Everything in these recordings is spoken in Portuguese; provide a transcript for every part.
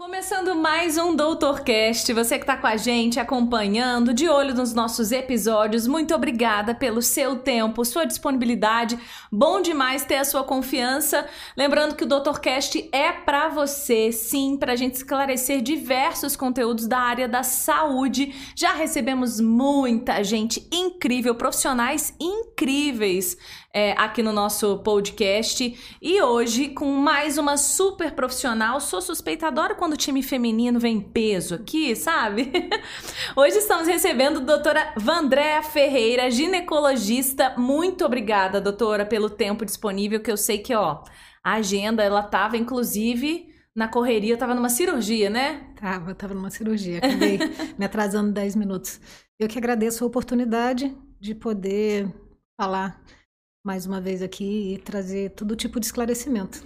Começando mais um Doutorcast, você que está com a gente, acompanhando, de olho nos nossos episódios, muito obrigada pelo seu tempo, sua disponibilidade. Bom demais ter a sua confiança. Lembrando que o Doutorcast é para você, sim, para a gente esclarecer diversos conteúdos da área da saúde. Já recebemos muita gente incrível, profissionais incríveis é, aqui no nosso podcast. E hoje, com mais uma super profissional, sou suspeita, adoro quando o time feminino vem peso aqui, sabe? hoje estamos recebendo a doutora Vandréa Ferreira, ginecologista. Muito obrigada, doutora, pelo tempo disponível, que eu sei que, ó, a agenda, ela tava, inclusive na correria, eu tava numa cirurgia, né? Tava, tava numa cirurgia, acabei me atrasando 10 minutos. Eu que agradeço a oportunidade de poder falar mais uma vez aqui e trazer todo tipo de esclarecimento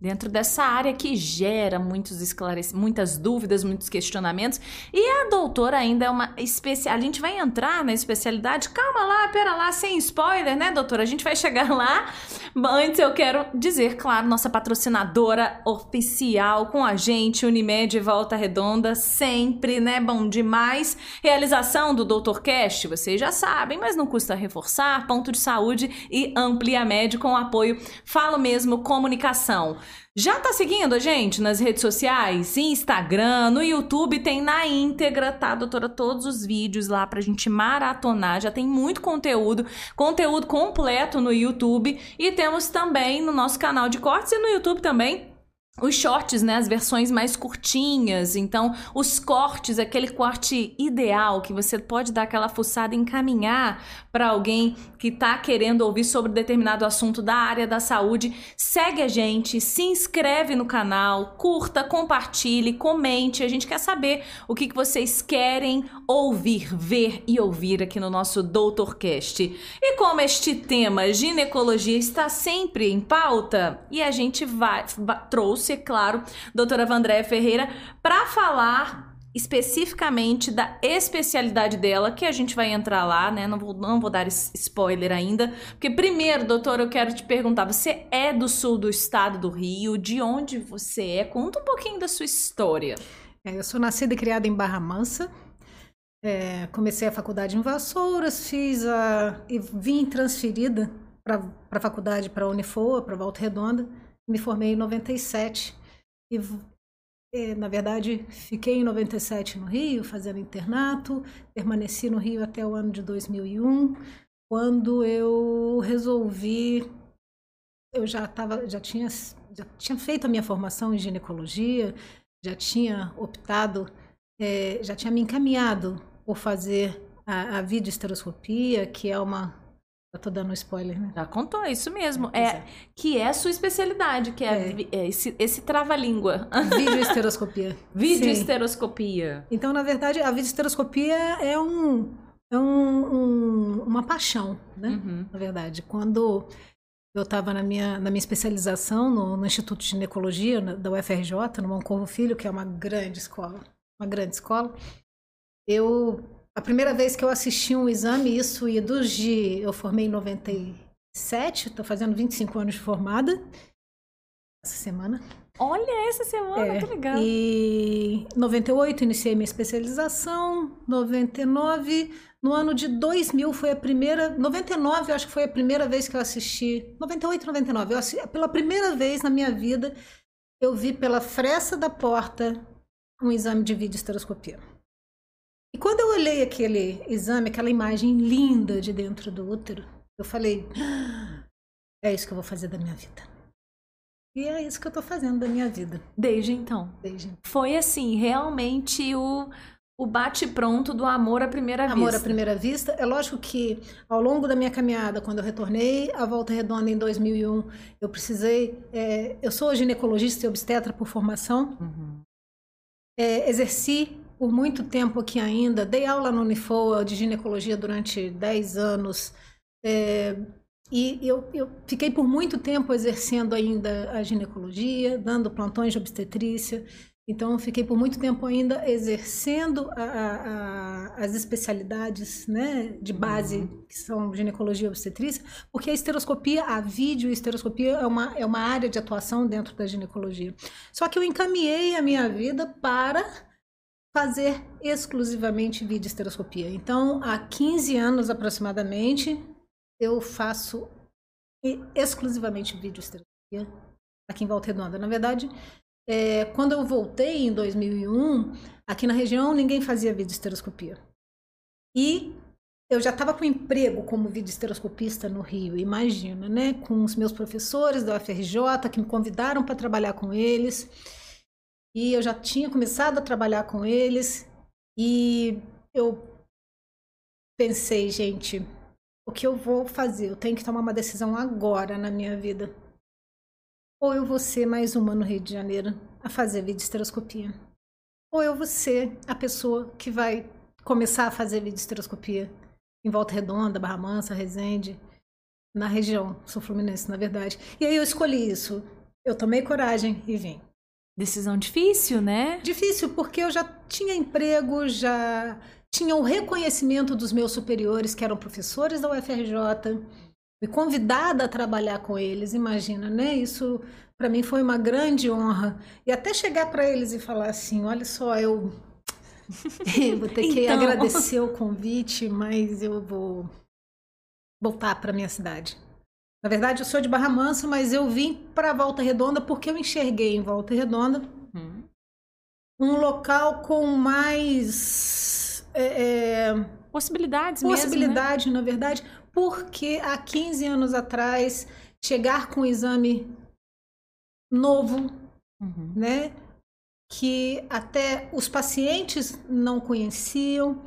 dentro dessa área que gera muitos esclarec... muitas dúvidas, muitos questionamentos. E a doutora ainda é uma especial. A gente vai entrar na especialidade. Calma lá, pera lá, sem spoiler, né, doutora? A gente vai chegar lá. Antes eu quero dizer, claro, nossa patrocinadora oficial com a gente, Unimed Volta Redonda, sempre, né? Bom demais. Realização do Doutor Cast, vocês já sabem, mas não custa reforçar. Ponto de saúde e Amplia Med com apoio Falo Mesmo Comunicação. Já tá seguindo a gente nas redes sociais? Instagram, no YouTube, tem na íntegra, tá, doutora? Todos os vídeos lá pra gente maratonar. Já tem muito conteúdo, conteúdo completo no YouTube. E temos também no nosso canal de cortes e no YouTube também os shorts, né, as versões mais curtinhas. Então, os cortes, aquele corte ideal que você pode dar aquela fuçada e encaminhar para alguém que está querendo ouvir sobre determinado assunto da área da saúde. Segue a gente, se inscreve no canal, curta, compartilhe, comente. A gente quer saber o que, que vocês querem ouvir, ver e ouvir aqui no nosso Doutorcast. E como este tema ginecologia está sempre em pauta, e a gente vai, trouxe trouxe, claro, doutora Vandréia Ferreira, para falar especificamente da especialidade dela, que a gente vai entrar lá, né? Não vou, não vou dar spoiler ainda. Porque, primeiro, doutora, eu quero te perguntar: você é do sul do estado do Rio? De onde você é? Conta um pouquinho da sua história. É, eu sou nascida e criada em Barra Mansa. É, comecei a faculdade em Vassouras, fiz a. e vim transferida para a faculdade para a Unifoa, para Volta Redonda me formei em 97 e, e, na verdade, fiquei em 97 no Rio, fazendo internato, permaneci no Rio até o ano de 2001, quando eu resolvi, eu já tava, já tinha, já tinha feito a minha formação em ginecologia, já tinha optado, é, já tinha me encaminhado por fazer a, a videoesteroscopia, que é uma eu tô dando spoiler, né? Já contou, é isso mesmo. É, é, Que é a sua especialidade, que é, é. é esse, esse trava-língua. Videoesteroscopia. Videoesteroscopia. Então, na verdade, a videoesteroscopia é um. É um, um uma paixão, né? Uhum. Na verdade. Quando eu estava na minha, na minha especialização no, no Instituto de Ginecologia da UFRJ, no Moncorvo Filho, que é uma grande escola, uma grande escola, eu a primeira vez que eu assisti um exame, isso e dos de. Eu formei em 97, estou fazendo 25 anos de formada. Essa semana. Olha, essa semana, é, que legal. E 98 iniciei minha especialização, 99, no ano de 2000 foi a primeira, 99 eu acho que foi a primeira vez que eu assisti, 98, 99, eu assisti, pela primeira vez na minha vida eu vi pela fresta da porta um exame de videoesteroscopia. E quando eu olhei aquele exame, aquela imagem linda de dentro do útero, eu falei: ah, é isso que eu vou fazer da minha vida. E é isso que eu tô fazendo da minha vida. Desde então. Desde. Foi assim, realmente o, o bate-pronto do amor à primeira amor vista. Amor à primeira vista. É lógico que ao longo da minha caminhada, quando eu retornei à Volta Redonda em 2001, eu precisei. É, eu sou ginecologista e obstetra por formação. Uhum. É, exerci por muito tempo aqui ainda, dei aula no Unifoa de ginecologia durante 10 anos. É, e eu, eu, fiquei por muito tempo exercendo ainda a ginecologia, dando plantões de obstetrícia. Então, fiquei por muito tempo ainda exercendo a, a, a, as especialidades né, de base, uhum. que são ginecologia e obstetrícia, porque a esteroscopia, a vídeo esteroscopia é uma, é uma área de atuação dentro da ginecologia. Só que eu encaminhei a minha vida para fazer exclusivamente vídeo esteroscopia. Então, há 15 anos aproximadamente, eu faço exclusivamente vídeo esteroscopia aqui em Volta Redonda. Na verdade, é, quando eu voltei em 2001, aqui na região ninguém fazia videoesteroscopia. E eu já estava com emprego como videoesteroscopista no Rio, imagina, né? Com os meus professores da UFRJ que me convidaram para trabalhar com eles. E eu já tinha começado a trabalhar com eles. E eu pensei, gente, o que eu vou fazer? Eu tenho que tomar uma decisão agora na minha vida ou eu vou ser mais uma no Rio de Janeiro a fazer videoesteroscopia. Ou eu vou ser a pessoa que vai começar a fazer videoesteroscopia em Volta Redonda, Barra Mansa, Resende, na região sul fluminense, na verdade. E aí eu escolhi isso. Eu tomei coragem e vim. Decisão difícil, né? Difícil, porque eu já tinha emprego, já tinha o reconhecimento dos meus superiores, que eram professores da UFRJ Fui convidada a trabalhar com eles, imagina, né? Isso para mim foi uma grande honra. E até chegar para eles e falar assim: olha só, eu, vou ter que então... agradecer o convite, mas eu vou voltar para minha cidade. Na verdade, eu sou de Barra Mansa, mas eu vim para Volta Redonda porque eu enxerguei em Volta Redonda hum. um local com mais. É, é, possibilidades Possibilidade, mesmo, né? na verdade, porque há 15 anos atrás chegar com um exame novo, uhum. né? Que até os pacientes não conheciam.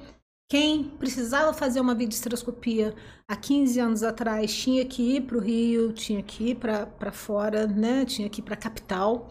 Quem precisava fazer uma videoesteroscopia há 15 anos atrás tinha que ir para o Rio, tinha que ir para fora, né? Tinha que ir para a capital.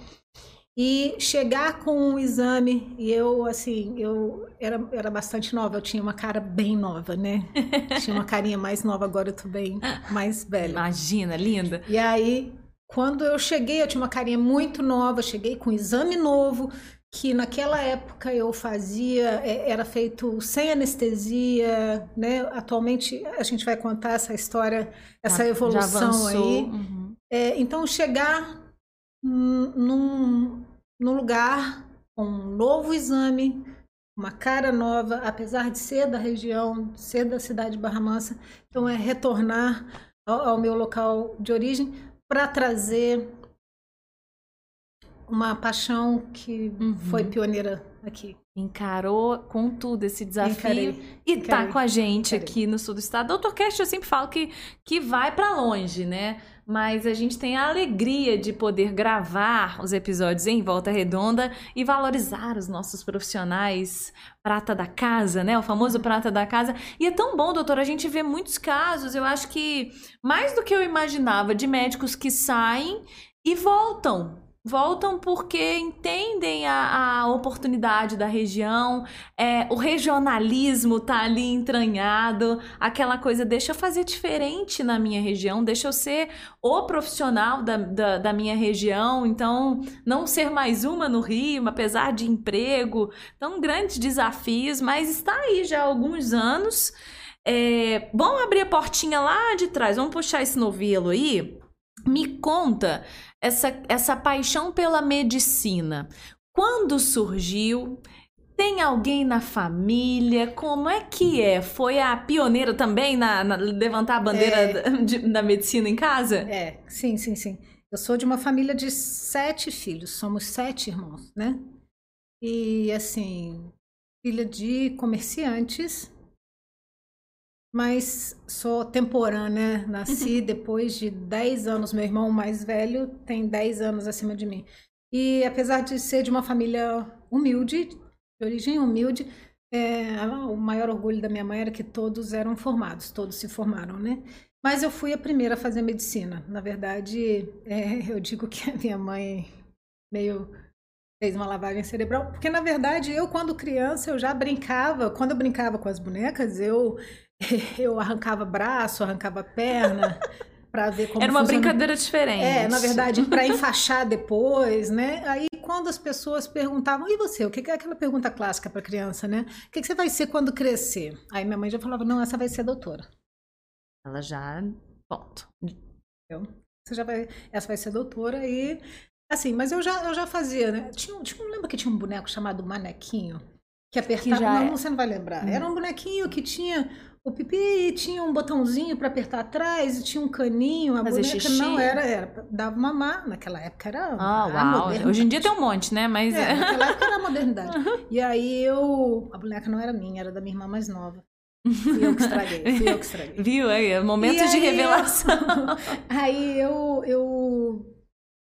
E chegar com um exame e eu assim eu era, era bastante nova eu tinha uma cara bem nova né? Tinha uma carinha mais nova agora eu tô bem mais velha. Imagina linda. E aí quando eu cheguei eu tinha uma carinha muito nova cheguei com um exame novo que naquela época eu fazia é, era feito sem anestesia né atualmente a gente vai contar essa história essa já, evolução já aí uhum. é, então chegar num, num lugar com um novo exame, uma cara nova, apesar de ser da região, ser da cidade de Barra Mansa. Então, é retornar ao, ao meu local de origem para trazer uma paixão que uhum. foi pioneira aqui. Encarou com tudo esse desafio encarei, e está com a gente encarei. aqui no sul do estado. Doutor Cast, eu sempre falo que, que vai para longe, né? mas a gente tem a alegria de poder gravar os episódios em Volta Redonda e valorizar os nossos profissionais prata da casa, né? O famoso prata da casa. E é tão bom, doutor, a gente vê muitos casos, eu acho que mais do que eu imaginava, de médicos que saem e voltam voltam porque entendem a, a oportunidade da região, é, o regionalismo tá ali entranhado, aquela coisa, deixa eu fazer diferente na minha região, deixa eu ser o profissional da, da, da minha região, então não ser mais uma no Rio, apesar de emprego, então grandes desafios, mas está aí já há alguns anos. É, vamos abrir a portinha lá de trás, vamos puxar esse novelo aí. Me conta essa, essa paixão pela medicina. Quando surgiu? Tem alguém na família? Como é que é? Foi a pioneira também na, na levantar a bandeira é, de, da medicina em casa? É, sim, sim, sim. Eu sou de uma família de sete filhos, somos sete irmãos, né? E assim, filha de comerciantes, mas sou temporânea, nasci uhum. depois de 10 anos. Meu irmão mais velho tem 10 anos acima de mim. E apesar de ser de uma família humilde, de origem humilde, é, o maior orgulho da minha mãe era que todos eram formados, todos se formaram, né? Mas eu fui a primeira a fazer medicina. Na verdade, é, eu digo que a minha mãe meio fez uma lavagem cerebral, porque na verdade eu quando criança eu já brincava, quando eu brincava com as bonecas, eu eu arrancava braço, arrancava perna para ver como Era uma funciona. brincadeira diferente. É, na verdade, para enfaixar depois, né? Aí quando as pessoas perguntavam, e você? O que é aquela pergunta clássica para criança, né? O que, que você vai ser quando crescer? Aí minha mãe já falava, não, essa vai ser doutora. Ela já. Ponto. Você já vai. Essa vai ser doutora e. Assim, mas eu já, eu já fazia, né? Tinha, tinha, lembra que tinha um boneco chamado Manequinho? Que apertava. Que já... Não, é. você não vai lembrar. Hum. Era um bonequinho que tinha o pipi tinha um botãozinho para apertar atrás, tinha um caninho, a Fazer boneca xixi. não era, era dava mamar, naquela época era Ah, uau. Hoje em dia tem um monte, né? Mas é, naquela época era a modernidade. E aí eu, a boneca não era minha, era da minha irmã mais nova. Fui eu que estraguei, fui eu que estraguei. Viu? Aí, momentos de revelação. Aí eu, eu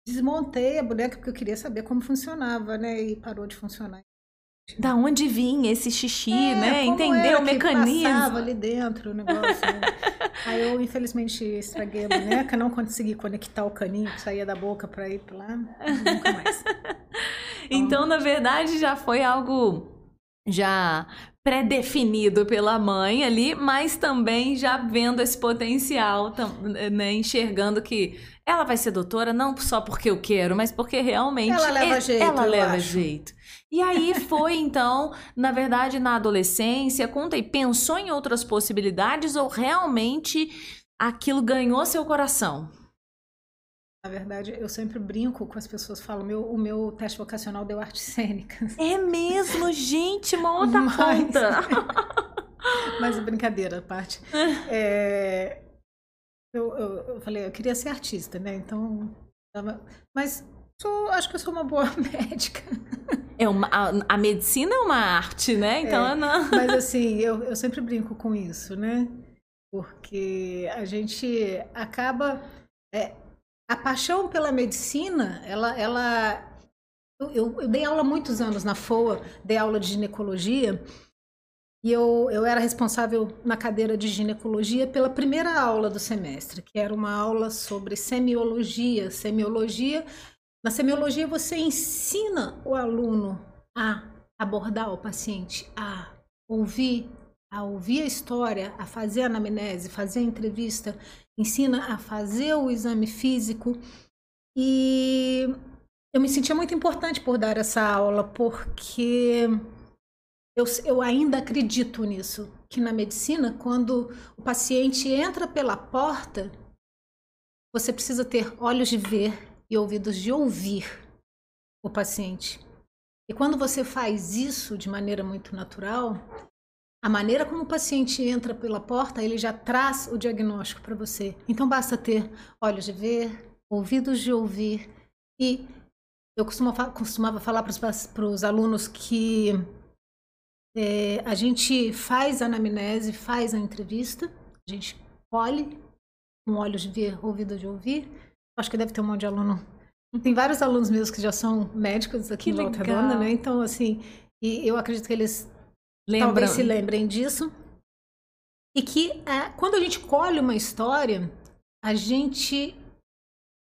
desmontei a boneca porque eu queria saber como funcionava, né? E parou de funcionar. Da onde vinha esse xixi, é, né? Entender o mecanismo. Passava ali dentro o negócio. Né? Aí eu, infelizmente, estraguei a boneca, não consegui conectar o caninho que saía da boca para ir para lá. Nunca mais. Então, na verdade, já foi algo já pré-definido pela mãe ali, mas também já vendo esse potencial, né, enxergando que ela vai ser doutora não só porque eu quero, mas porque realmente ela leva jeito. Ela leva acho. jeito. E aí foi então, na verdade, na adolescência, conta aí, pensou em outras possibilidades ou realmente aquilo ganhou seu coração? Na verdade, eu sempre brinco com as pessoas, falo, meu, o meu teste vocacional deu artes cênicas. É mesmo, gente, uma outra Mas... conta. Mas brincadeira, parte. É, eu, eu, eu, falei, eu queria ser artista, né? Então, mas sou, acho que eu sou uma boa médica. É uma, a, a medicina é uma arte, né? Então, é, não... Mas assim, eu, eu sempre brinco com isso, né? Porque a gente acaba. É, a paixão pela medicina, ela. ela eu, eu, dei aula muitos anos na FOA, dei aula de ginecologia. E eu, eu era responsável na cadeira de ginecologia pela primeira aula do semestre, que era uma aula sobre semiologia. Semiologia na semiologia, você ensina o aluno a abordar o paciente, a ouvir, a ouvir a história, a fazer a anamnese, fazer a entrevista, ensina a fazer o exame físico. E eu me sentia muito importante por dar essa aula, porque eu, eu ainda acredito nisso, que na medicina, quando o paciente entra pela porta, você precisa ter olhos de ver e ouvidos de ouvir o paciente. E quando você faz isso de maneira muito natural, a maneira como o paciente entra pela porta, ele já traz o diagnóstico para você. Então basta ter olhos de ver, ouvidos de ouvir. E eu costumava, falar para os alunos que é, a gente faz a anamnese, faz a entrevista, a gente olhe com olhos de ver, ouvidos de ouvir, Acho que deve ter um monte de aluno. Tem vários alunos meus que já são médicos aqui que em Volta Redonda, né? Então, assim, e eu acredito que eles Lembram. talvez se lembrem disso. E que é, quando a gente colhe uma história, a gente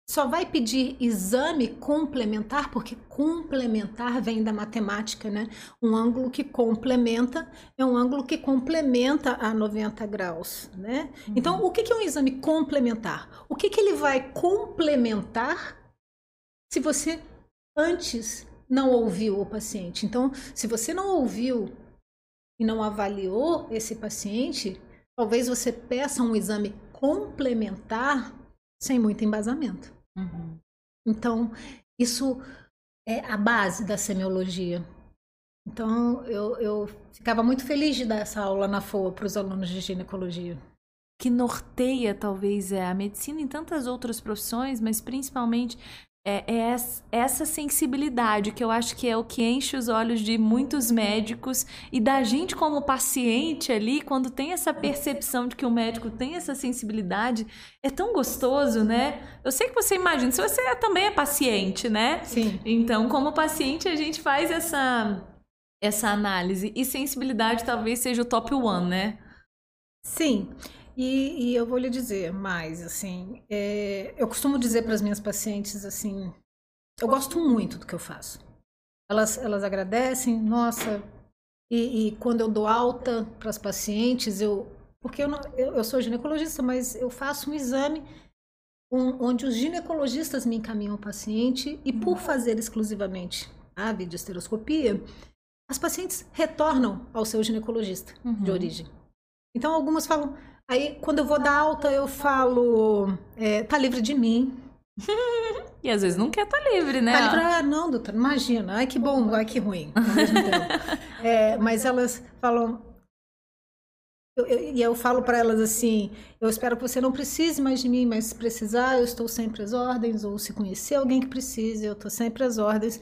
só vai pedir exame complementar, porque complementar vem da matemática, né? Um ângulo que complementa é um ângulo que complementa a 90 graus, né? Uhum. Então, o que é um exame complementar? O que, que ele vai complementar se você antes não ouviu o paciente? Então, se você não ouviu e não avaliou esse paciente, talvez você peça um exame complementar sem muito embasamento. Uhum. Então, isso é a base da semiologia. Então, eu, eu ficava muito feliz de dar essa aula na FOA para os alunos de ginecologia. Que norteia, talvez, é a medicina em tantas outras profissões, mas principalmente é, é essa sensibilidade que eu acho que é o que enche os olhos de muitos médicos e da gente como paciente ali, quando tem essa percepção de que o médico tem essa sensibilidade, é tão gostoso, né? Eu sei que você imagina, se você também é paciente, né? Sim. Então, como paciente, a gente faz essa, essa análise e sensibilidade talvez seja o top one, né? Sim. E, e, eu vou lhe dizer mais, assim, é, eu costumo dizer para as minhas pacientes, assim, eu gosto muito do que eu faço. Elas, elas agradecem, nossa, e, e quando eu dou alta para as pacientes, eu, porque eu, não, eu, eu sou ginecologista, mas eu faço um exame um, onde os ginecologistas me encaminham o paciente e por fazer exclusivamente a videoesteroscopia, as pacientes retornam ao seu ginecologista Uhum. de origem. Então, algumas falam. Aí, quando eu vou dar alta, eu falo, é, tá livre de mim. E às vezes não quer estar livre, né? Tá livre, ah, não, doutor, imagina. Ai, que bom, ai, que ruim. É, mas elas falam. eu- eu- E eu, falo para elas assim: eu espero que você não precise mais de mim, mas se precisar, eu estou sempre às ordens. Ou se conhecer alguém que precise, eu estou sempre às ordens.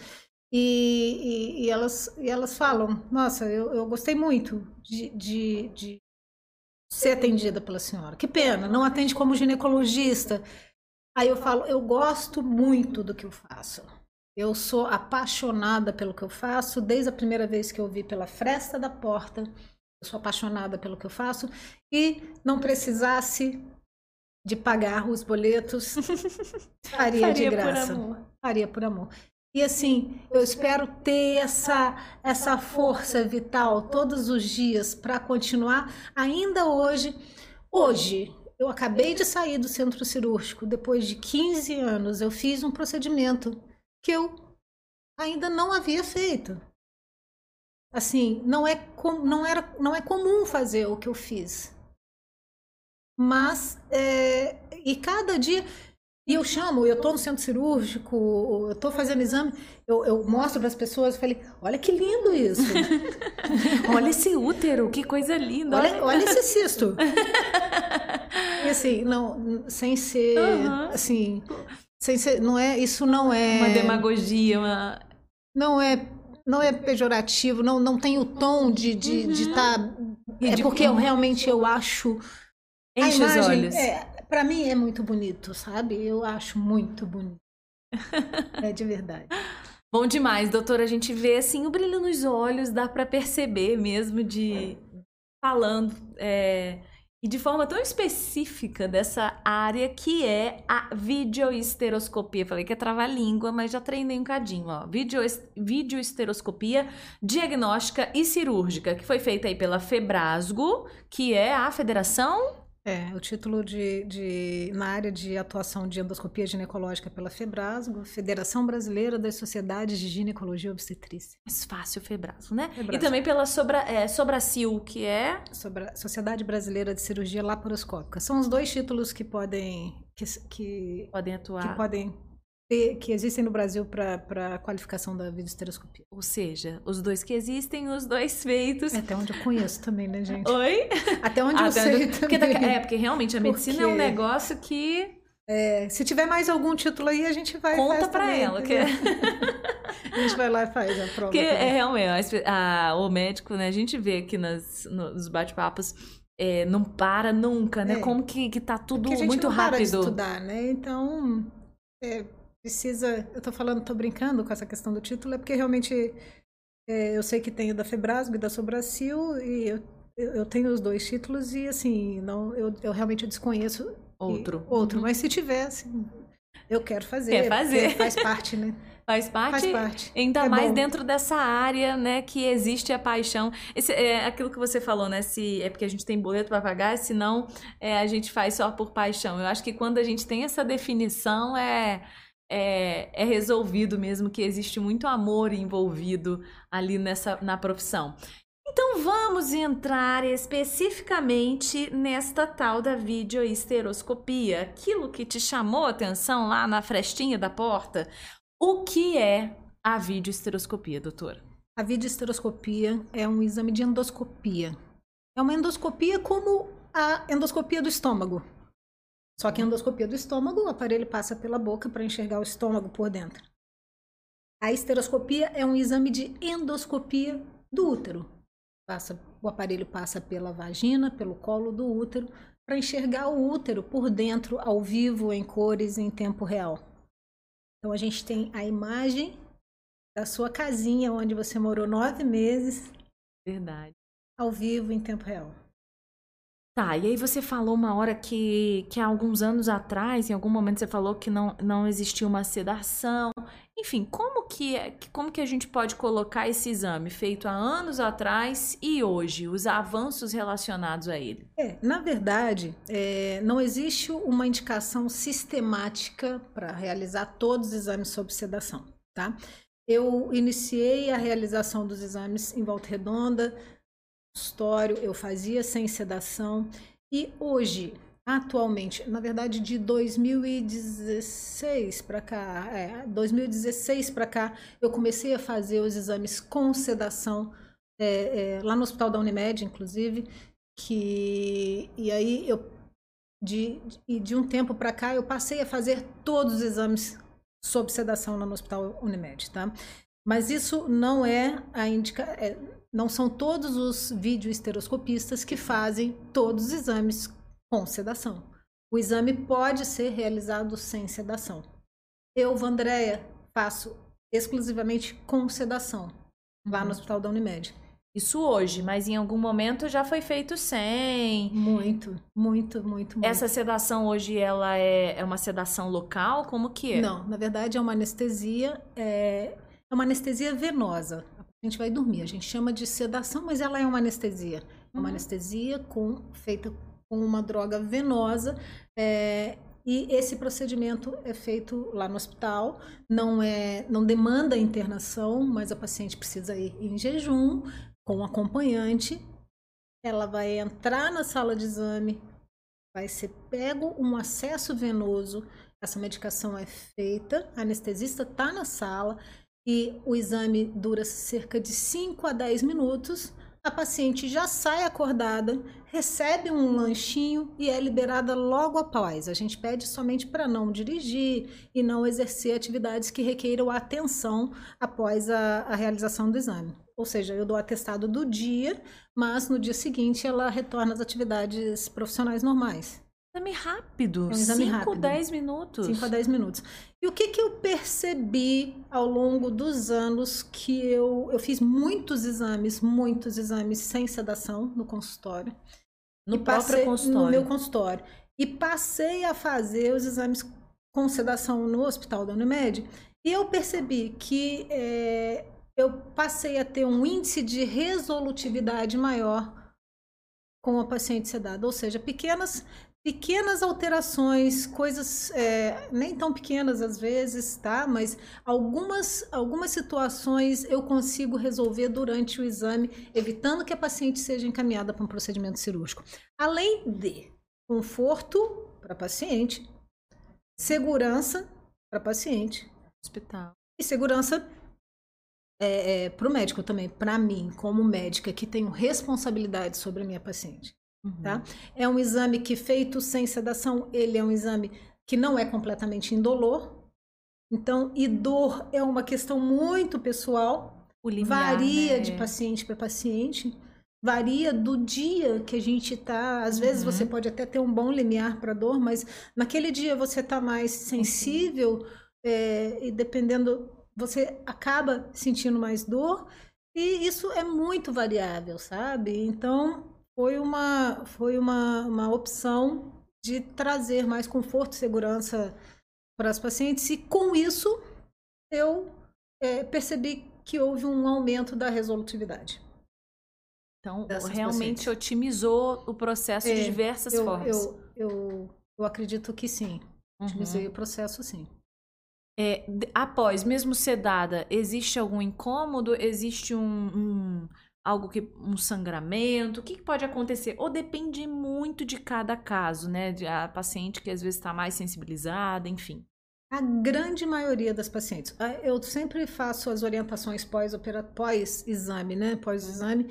E, e- e elas, e elas falam: Nossa, eu, eu gostei muito de, de, de ser atendida pela senhora. Que pena, não atende como ginecologista. Aí eu falo: Eu gosto muito do que eu faço. Eu sou apaixonada pelo que eu faço, desde a primeira vez que eu vi pela fresta da porta. Eu sou apaixonada pelo que eu faço. E não precisasse de pagar os boletos, faria, de Faria por graça. amor. Faria por amor. E assim, eu espero ter essa, essa força vital todos os dias para continuar, ainda hoje. Hoje, eu acabei de sair do centro cirúrgico, depois de 15 anos, eu fiz um procedimento que eu ainda não havia feito. Assim, não é, com, não era, não é comum fazer o que eu fiz. Mas, é, e cada dia, e eu chamo, eu estou no centro cirúrgico, eu estou fazendo exame, eu, eu mostro para as pessoas, eu falei, olha que lindo isso, Olha esse útero, que coisa linda. olha, olha esse cisto. E assim, não, sem ser, Aham. assim, sem ser, não é, isso não é... Uma demagogia, uma. não é não é pejorativo, não, não tem o tom de de Uhum. de tá, é porque eu realmente eu acho Enche os imagem, olhos. É, para mim é muito bonito, sabe? Eu acho muito bonito. É de verdade. Bom demais, doutora. A gente vê assim o brilho nos olhos, dá pra perceber mesmo de falando é, e de forma tão específica dessa área que é a videoesteroscopia. Falei que é trava-língua, mas já treinei um cadinho, ó. Videoes- Videoesteroscopia diagnóstica e cirúrgica, que foi feita aí pela Febrasgo, que é a Federação É, o título de, de na área de atuação de endoscopia ginecológica pela Febrasgo, Federação Brasileira das Sociedades de Ginecologia e Obstetrícia, mais fácil, Febrasgo, né? Febrasgo. E também pela Sobra, é, Sobracil, que é sobre a Sociedade Brasileira de Cirurgia Laparoscópica. São os dois títulos que podem que, que, podem atuar. que podem que existem no Brasil para a qualificação da videoesteroscopia. Ou seja, os dois que existem, os dois feitos. É até onde eu conheço também, né, gente? Oi? Até onde eu Até sei onde- porque, também. tá- é, porque realmente a medicina é um Porque- negócio que É, se tiver mais algum título aí, a gente vai conta também, ela. Que, entendeu? A gente vai lá e faz a prova. que é também. realmente, a a- o médico, né? A gente vê aqui nas, nos bate-papos, é, não para nunca, né? É. Como que, que tá tudo Porque a gente muito não para de rápido. estudar, né? Então, é, precisa... Eu tô falando, tô brincando com essa questão do título, é porque realmente é, eu sei que tem o da Febrasgo e da Sobracil, e eu, eu, tenho os dois títulos e, assim, não, eu, eu realmente desconheço Outro. e- outro. Uhum. Mas se tivesse, eu quero fazer. Quer fazer. Faz parte, né? Faz parte. Faz parte. Ainda É mais bom. dentro dessa área, né, que existe a paixão. Esse, é aquilo que você falou, né? Se é porque a gente tem boleto para pagar, senão é, a gente faz só por paixão. Eu acho que quando a gente tem essa definição, é, é, é resolvido mesmo que existe muito amor envolvido ali nessa na profissão. Então vamos entrar especificamente nesta tal da videoesteroscopia, aquilo que te chamou a atenção lá na frestinha da porta. O que é a videoesteroscopia, doutora? A videoesteroscopia é um exame de endoscopia. É uma endoscopia como a endoscopia do estômago. Só que a endoscopia do estômago, o aparelho passa pela boca para enxergar o estômago por dentro. A esteroscopia é um exame de endoscopia do útero. Passa, o aparelho passa pela vagina, pelo colo do útero, para enxergar o útero por dentro, ao vivo, em cores, em tempo real. Então a gente tem a imagem da sua casinha onde você morou nove meses, Verdade. ao vivo, em tempo real. Tá, e aí você falou uma hora que, que há alguns anos atrás, em algum momento você falou que não, não existia uma sedação. Enfim, como que, é, como que a gente pode colocar esse exame feito há anos atrás e hoje, os avanços relacionados a ele? É, na verdade, é, não existe uma indicação sistemática para realizar todos os exames sob sedação, tá? Eu iniciei a realização dos exames em volta redonda, consultório, eu fazia sem sedação e hoje atualmente, na verdade de 2016 para cá, é, 2016 para cá, eu comecei a fazer os exames com sedação é, é, lá no hospital da Unimed, inclusive, que e aí eu de, de, de um tempo para cá eu passei a fazer todos os exames sob sedação lá no hospital Unimed, tá? Mas isso não é a indica, é, não são todos os videoesteroscopistas que fazem todos os exames com sedação. O exame pode ser realizado sem sedação. Eu, Vandréia, faço exclusivamente com sedação lá no uhum. Hospital da Unimed. Isso hoje, mas em algum momento já foi feito sem. Muito, muito, muito, muito. Essa sedação hoje ela é, é uma sedação local? Como que é? Não, na verdade é uma anestesia, é, é uma anestesia venosa. A gente vai dormir. A gente chama de sedação, mas ela é uma anestesia. É uma uhum. anestesia com, feita com uma droga venosa. É, e esse procedimento é feito lá no hospital, não é, não demanda internação, mas a paciente precisa ir em jejum com acompanhante. Ela vai entrar na sala de exame, vai ser pego um acesso venoso. Essa medicação é feita, a anestesista está na sala e o exame dura cerca de 5 a 10 minutos a paciente já sai acordada, recebe um lanchinho e é liberada logo após. A gente pede somente para não dirigir e não exercer atividades que requeiram atenção após a, a realização do exame. Ou seja, eu dou atestado do dia, mas no dia seguinte ela retorna às atividades profissionais normais. Exame rápido. É um exame 5 rápido. 10 minutos. 5 a 10 minutos. E o que, que eu percebi ao longo dos anos que eu, eu fiz muitos exames, muitos exames sem sedação no consultório. No próprio consultório? No meu consultório. E passei a fazer os exames com sedação no hospital da Unimed. E eu percebi que é, eu passei a ter um índice de resolutividade maior com a paciente sedada, ou seja, pequenas pequenas alterações, coisas é, nem tão pequenas às vezes, tá? Mas algumas, algumas situações eu consigo resolver durante o exame, evitando que a paciente seja encaminhada para um procedimento cirúrgico. Além de conforto para a paciente, segurança para a paciente, hospital e segurança é, é, para o médico também, para mim, como médica que tenho responsabilidade sobre a minha paciente. Uhum. Tá? É um exame que, feito sem sedação, ele é um exame que não é completamente indolor. Então, e dor é uma questão muito pessoal. Limiar, varia né? de paciente para paciente. Varia do dia que a gente está. Às vezes uhum. você pode até ter um bom limiar para dor, mas naquele dia você está mais sensível é, e dependendo, você acaba sentindo mais dor. E isso é muito variável, sabe? Então, foi uma, foi uma, uma opção de trazer mais conforto e segurança para as pacientes, e com isso eu é, percebi que houve um aumento da resolutividade. Então, realmente pacientes. otimizou o processo é, de diversas eu, formas. Eu, eu, eu acredito que sim. Otimizei uhum. o processo, sim. É, após, mesmo sedada, existe algum incômodo? Existe um, um algo que um sangramento, o que, que pode acontecer? Ou depende muito de cada caso, né? De a paciente que às vezes está mais sensibilizada, enfim. A grande maioria das pacientes. Ah, eu sempre faço as orientações pós-exame, pós né? Pós-exame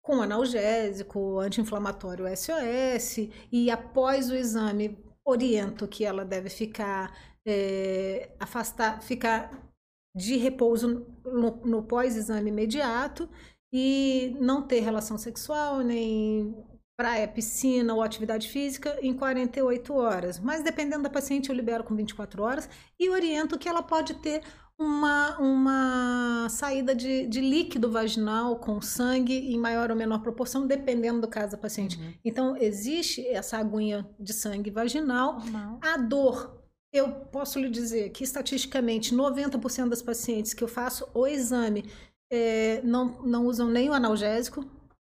com analgésico, anti-inflamatório SOS, e após o exame oriento que ela deve ficar é, afastar, ficar de repouso no, no pós-exame imediato e não ter relação sexual, nem praia, piscina ou atividade física em 48 horas. Mas dependendo da paciente, eu libero com 24 horas e oriento que ela pode ter uma, uma saída de, de líquido vaginal com sangue em maior ou menor proporção, dependendo do caso da paciente. Uhum. Então, existe essa aguinha de sangue vaginal. A dor eu posso lhe dizer que, estatisticamente, 90% das pacientes que eu faço o exame é, não, não usam nem o analgésico,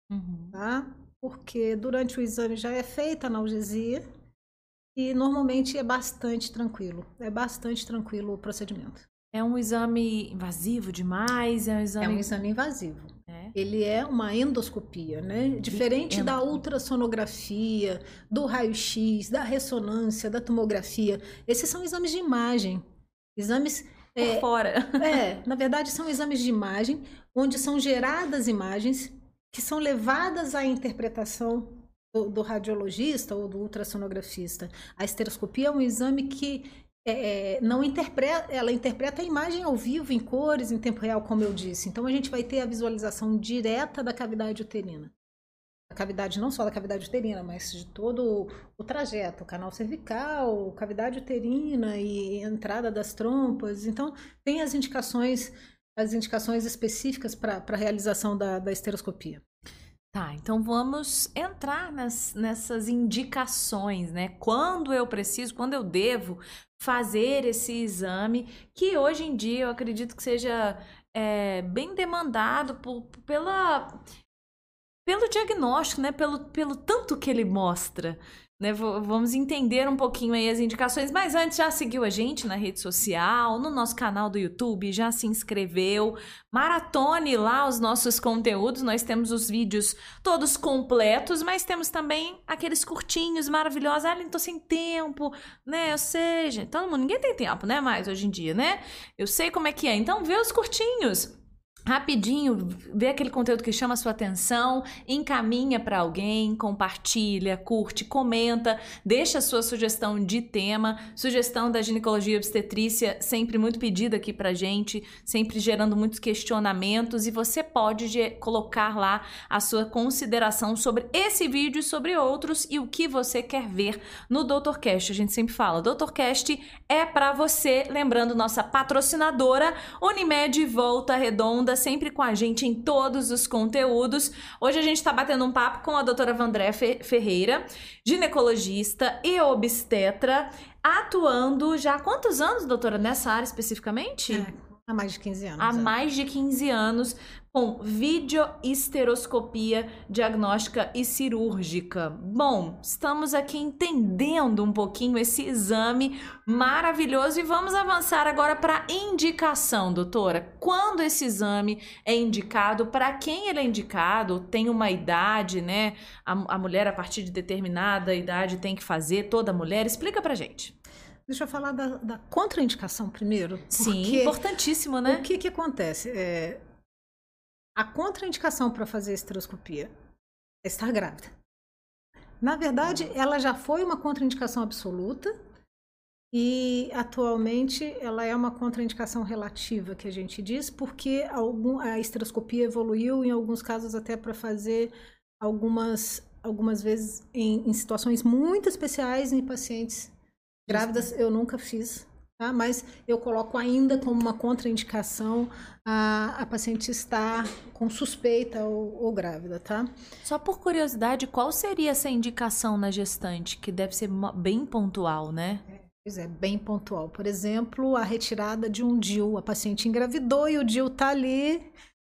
uhum. tá? Porque durante o exame já é feita a analgesia e normalmente é bastante tranquilo. É bastante tranquilo o procedimento. É um exame invasivo demais? É um exame, é um exame invasivo. É. Ele é uma endoscopia, né? Diferente da ultrassonografia, do raio-x, da ressonância, da tomografia. Esses são exames de imagem. Exames. Por é, fora. É, na verdade, são exames de imagem, onde são geradas imagens que são levadas à interpretação do, do radiologista ou do ultrassonografista. A esteroscopia é um exame que é, é, não interpreta, ela interpreta a imagem ao vivo, em cores, em tempo real, como eu disse. Então a gente vai ter a visualização direta da cavidade uterina. A cavidade não só da cavidade uterina, mas de todo o trajeto, canal cervical, cavidade uterina e entrada das trompas. Então tem as indicações, as indicações específicas para a realização da, da esteroscopia. Tá, então vamos entrar nas, nessas indicações, né? Quando eu preciso, quando eu devo fazer esse exame, que hoje em dia eu acredito que seja é, bem demandado por, pela, pelo diagnóstico, né? Pelo, pelo tanto que ele mostra. Né, vamos entender um pouquinho aí as indicações, mas antes já seguiu a gente na rede social, no nosso canal do YouTube, já se inscreveu, maratone lá os nossos conteúdos, nós temos os vídeos todos completos, mas temos também aqueles curtinhos maravilhosos, ah, não tô sem tempo, né, ou seja, todo mundo, ninguém tem tempo, né, mais hoje em dia, né, eu sei como é que é, então vê os curtinhos, rapidinho, vê aquele conteúdo que chama a sua atenção, encaminha para alguém, compartilha, curte, comenta, deixa a sua sugestão de tema, sugestão da ginecologia obstetrícia, sempre muito pedida aqui pra gente, sempre gerando muitos questionamentos e você pode colocar lá a sua consideração sobre esse vídeo e sobre outros e o que você quer ver no DoutorCast. A gente sempre fala, DoutorCast é para você, lembrando nossa patrocinadora Unimed Volta Redonda sempre com a gente em todos os conteúdos. Hoje a gente está batendo um papo com a doutora Vandré Ferreira, ginecologista e obstetra, atuando já há quantos anos, doutora, nessa área especificamente? É, há mais de 15 anos. Há é. mais de 15 anos, com videoesteroscopia diagnóstica e cirúrgica. Bom, estamos aqui entendendo um pouquinho esse exame maravilhoso e vamos avançar agora para indicação, doutora. Quando esse exame é indicado, para quem ele é indicado, tem uma idade, né? A, a mulher a partir de determinada idade tem que fazer, toda mulher. Explica pra gente. Deixa eu falar da, da contraindicação primeiro. Sim, importantíssimo, né? O que que acontece? É, a contraindicação para fazer esteroscopia é estar grávida. Na verdade, ela já foi uma contraindicação absoluta e atualmente ela é uma contraindicação relativa, que a gente diz, porque algum, a esteroscopia evoluiu, em alguns casos até para fazer algumas, algumas vezes em, em situações muito especiais em pacientes grávidas. Eu nunca fiz Tá? Mas eu coloco ainda como uma contraindicação a, a paciente estar com suspeita ou, ou, grávida, tá? Só por curiosidade, qual seria essa indicação na gestante? Que deve ser bem pontual, né? É, pois é, bem pontual. Por exemplo, a retirada de um DIU. A paciente engravidou e o DIU tá ali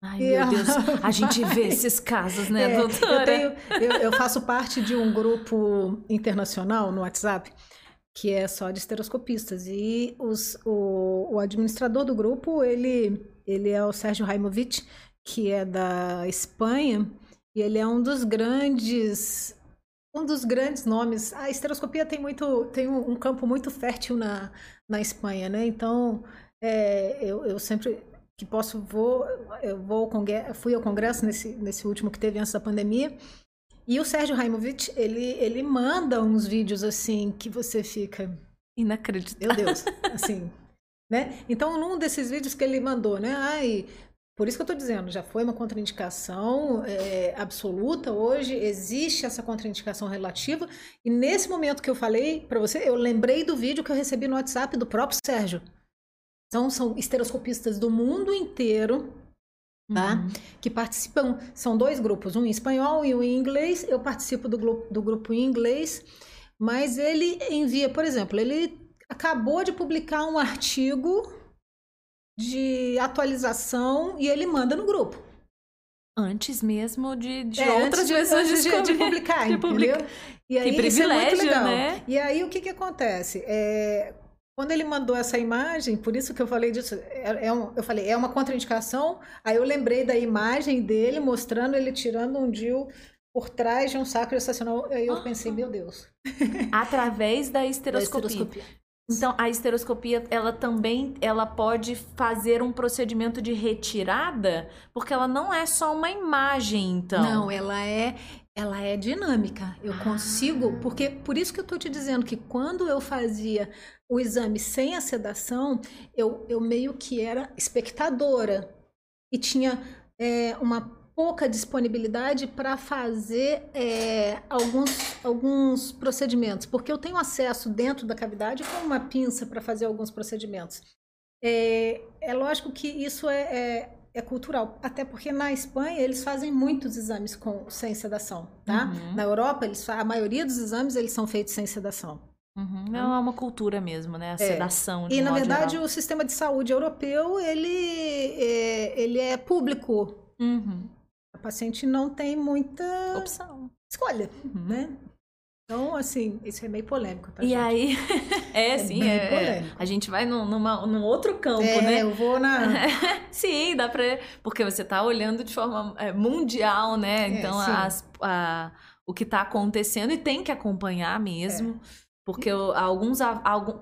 Ai, meu Deus, a gente vê esses casos, né, é, doutora? Eu, tenho, eu, eu, faço parte de um grupo internacional no WhatsApp que é só de esteroscopistas. E os, o, o administrador do grupo, ele, ele é o Sérgio Raimovic, que é da Espanha, e ele é um dos grandes um dos grandes nomes. A esteroscopia tem muito tem um, um campo muito fértil na, na Espanha, né? Então é, eu, eu sempre que posso vou eu vou ao congresso, fui ao congresso nesse nesse último que teve antes da pandemia e o Sérgio Raimovic, ele, ele manda uns vídeos assim que você fica. Inacreditável. Meu Deus, assim. né? Então, num desses vídeos que ele mandou, né? Ai, por isso que eu estou dizendo, já foi uma contraindicação é, absoluta. Hoje existe essa contraindicação relativa. E nesse momento que eu falei para você, eu lembrei do vídeo que eu recebi no WhatsApp do próprio Sérgio. Então, são esteroscopistas do mundo inteiro Tá? Uhum. Que participam, são dois grupos, um em espanhol e um em inglês. Eu participo do, do grupo em inglês, mas ele envia, por exemplo, ele acabou de publicar um artigo de atualização e ele manda no grupo. Antes mesmo de, de É, outras de- pessoas de, de publicar, de publicar. entendeu? E aí, Que isso é muito privilégio, legal. né? E aí o que que acontece? É, quando ele mandou essa imagem, por isso que eu falei disso, é, é um- eu falei, é uma contraindicação. Aí eu lembrei da imagem dele mostrando ele tirando um DIU por trás de um saco estacional. Aí eu pensei, meu Deus. Através da da esteroscopia. esteroscopia. Então, a esteroscopia, ela também, ela pode fazer um procedimento de retirada, porque ela não é só uma imagem, então. Não, ela é, ela é dinâmica. Eu Ah. consigo, porque por isso que eu tô te dizendo que quando eu fazia o exame sem a sedação, eu, eu meio que era espectadora e tinha é, uma pouca disponibilidade para fazer é, alguns, alguns procedimentos, porque eu tenho acesso dentro da cavidade com uma pinça para fazer alguns procedimentos. É, é lógico que isso é, é, é cultural, até porque na Espanha eles fazem muitos exames com sem sedação, tá? Uhum. Na Europa eles a maioria dos exames eles são feitos sem sedação. Uhum. Não, é uma cultura mesmo, né? A sedação. De E na verdade geral. o sistema de saúde europeu ele é, ele é público. Uhum. A paciente não tem muita Opção. escolha, Uhum. né? Então, assim, isso é meio polêmico, tá, E gente? aí, é, É sim, é, é. a gente vai num, numa, num outro campo, é, né? eu vou na... Sim, dá pra. Porque você tá olhando de forma é, mundial, né? É, Então, as- a- o que tá acontecendo e tem que acompanhar mesmo. Porque o- alguns,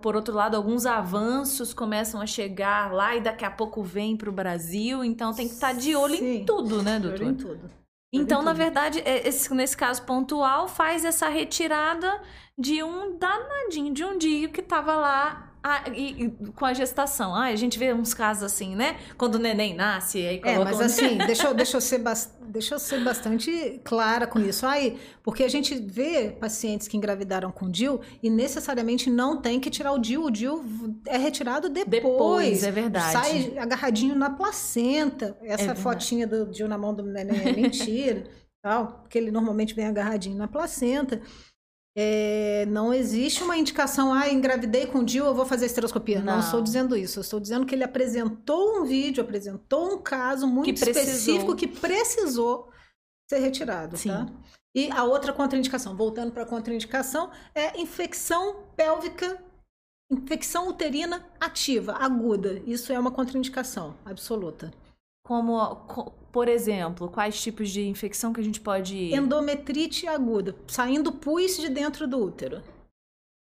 por outro lado, alguns avanços começam a chegar lá e daqui a pouco vem pro Brasil. Então tem que estar de olho em Sim. tudo, né, De olho doutor? em tudo. Então, em na verdade, é- esse- nesse caso pontual, faz essa retirada de um danadinho, de um dia que tava lá ah, e- e com a gestação. Ah, a gente vê uns casos assim, né? Quando o neném nasce, aí É, mas assim, deixa, eu- deixa, eu ser deixa eu ser bastante clara com isso. Aí, porque a gente vê pacientes que engravidaram com DIU e necessariamente não tem que tirar o DIU. O DIU é retirado depois. Depois, é verdade. Sai agarradinho na placenta. Essa verdade. fotinha do DIU na mão do neném é mentira. tal, porque ele normalmente vem agarradinho na placenta. É, não existe uma indicação, ah, engravidei com DIU, eu vou fazer esteroscopia. Não. Não. estou dizendo isso. Eu estou dizendo que ele apresentou um vídeo, apresentou um caso muito Que específico que precisou ser retirado, Sim. tá? E a outra contraindicação, voltando para a contraindicação, é infecção pélvica, infecção uterina ativa, aguda. Isso é uma contraindicação absoluta. Como, co- por exemplo, quais tipos de infecção que a gente pode. Endometrite aguda, saindo pus de dentro do útero.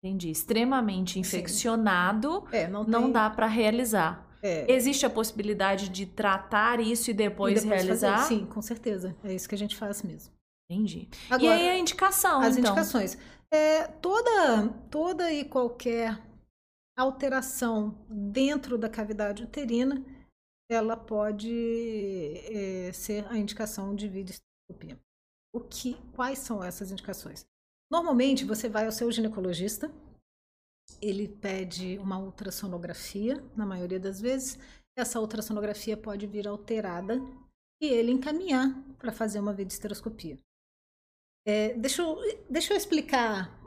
Entendi. Extremamente infeccionado, É, não, não tem- dá para realizar. É, Existe a possibilidade de tratar isso e depois, e depois realizar? fazer. Sim, com certeza. É isso que a gente faz mesmo. Entendi. e Agora, aí a indicação, as então. indicações. É, toda, toda e qualquer alteração dentro da cavidade uterina, ela pode é, ser a indicação de videoestereoscopia. O que, quais são essas indicações? Normalmente você vai ao seu ginecologista, ele pede uma ultrassonografia, na maioria das vezes. Essa ultrassonografia pode vir alterada e ele encaminhar para fazer uma videoestereoscopia. É, deixa, eu, deixa eu explicar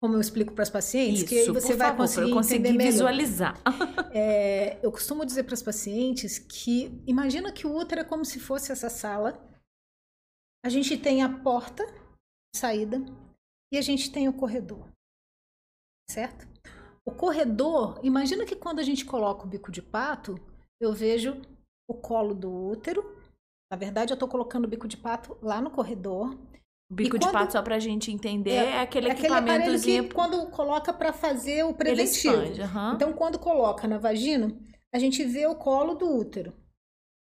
como eu explico para as pacientes, que aí Isso, você por vai favor, conseguir melhor. visualizar. É, eu costumo dizer para as pacientes que imagina que o útero é como se fosse essa sala. A gente tem a porta de saída e a gente tem o corredor. Certo? O corredor, imagina que quando a gente coloca o bico de pato, eu vejo o colo do útero. Na verdade, eu estou colocando o bico de pato lá no corredor. O bico E de quando- pato, só pra gente entender, é, É, aquele É aquele equipamentozinho que quando coloca para fazer o preventivo. expande. aham. Então, quando coloca na vagina, a gente vê o colo do útero.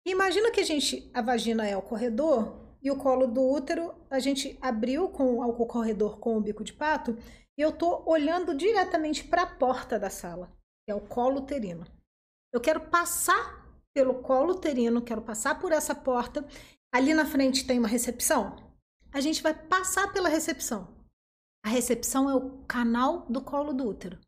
Imagina que a gente, a vagina é o corredor e o colo do útero a gente abriu com o corredor com o bico de pato e eu tô olhando diretamente para a porta da sala, que é o colo uterino. Eu quero passar pelo colo uterino, quero passar por essa porta. Ali na frente tem uma recepção. A gente vai passar pela recepção. A recepção é o canal do colo do útero.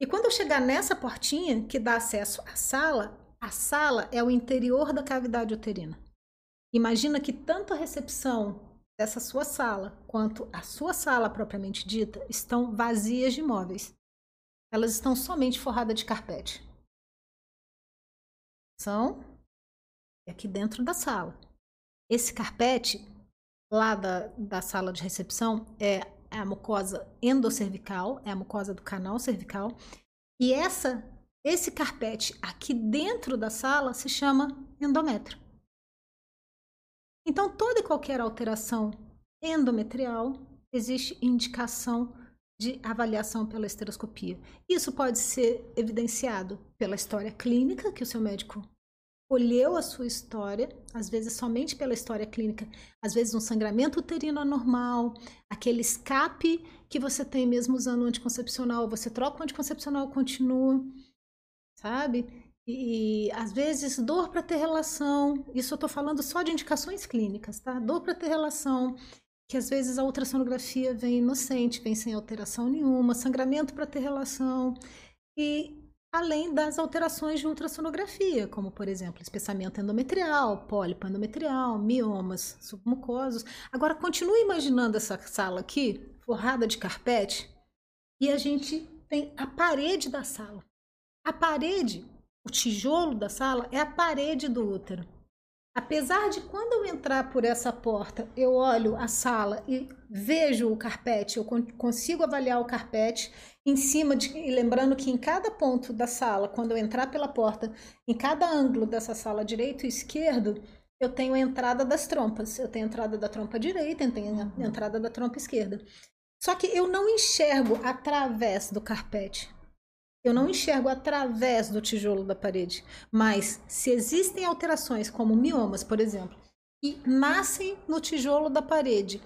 E quando eu chegar nessa portinha que dá acesso à sala, a sala é o interior da cavidade uterina. Imagina que tanto a recepção dessa sua sala quanto a sua sala propriamente dita estão vazias de móveis. elas estão somente forradas de carpete. São aqui dentro da sala. Esse carpete, lá da, da sala de recepção, é a mucosa endocervical, é a mucosa do canal cervical. E essa, esse carpete aqui dentro da sala se chama endométrio. Então, toda e qualquer alteração endometrial existe indicação de avaliação pela esteroscopia. Isso pode ser evidenciado pela história clínica que o seu médico olhou a sua história, às vezes somente pela história clínica, às vezes um sangramento uterino anormal, aquele escape que você tem mesmo usando o anticoncepcional, você troca o anticoncepcional, continua, sabe? E, e às vezes dor para ter relação, isso eu estou falando só de indicações clínicas, tá? Dor para ter relação, que às vezes a ultrassonografia vem inocente, vem sem alteração nenhuma, sangramento para ter relação, e além das alterações de ultrassonografia, como por exemplo, espessamento endometrial, pólipo endometrial, miomas submucosos. Agora continue imaginando essa sala aqui, forrada de carpete, e a gente tem a parede da sala. A parede, o tijolo da sala é a parede do útero. Apesar de quando eu entrar por essa porta, eu olho a sala e vejo o carpete, eu consigo avaliar o carpete em cima de. E lembrando que em cada ponto da sala, quando eu entrar pela porta, em cada ângulo dessa sala, direito e esquerdo, eu tenho a entrada das trompas. Eu tenho a entrada da trompa direita, eu tenho a uhum. entrada da trompa esquerda. Só que eu não enxergo através do carpete. Eu não enxergo através do tijolo da parede. Mas se existem alterações, como miomas, por exemplo, que nascem no tijolo da parede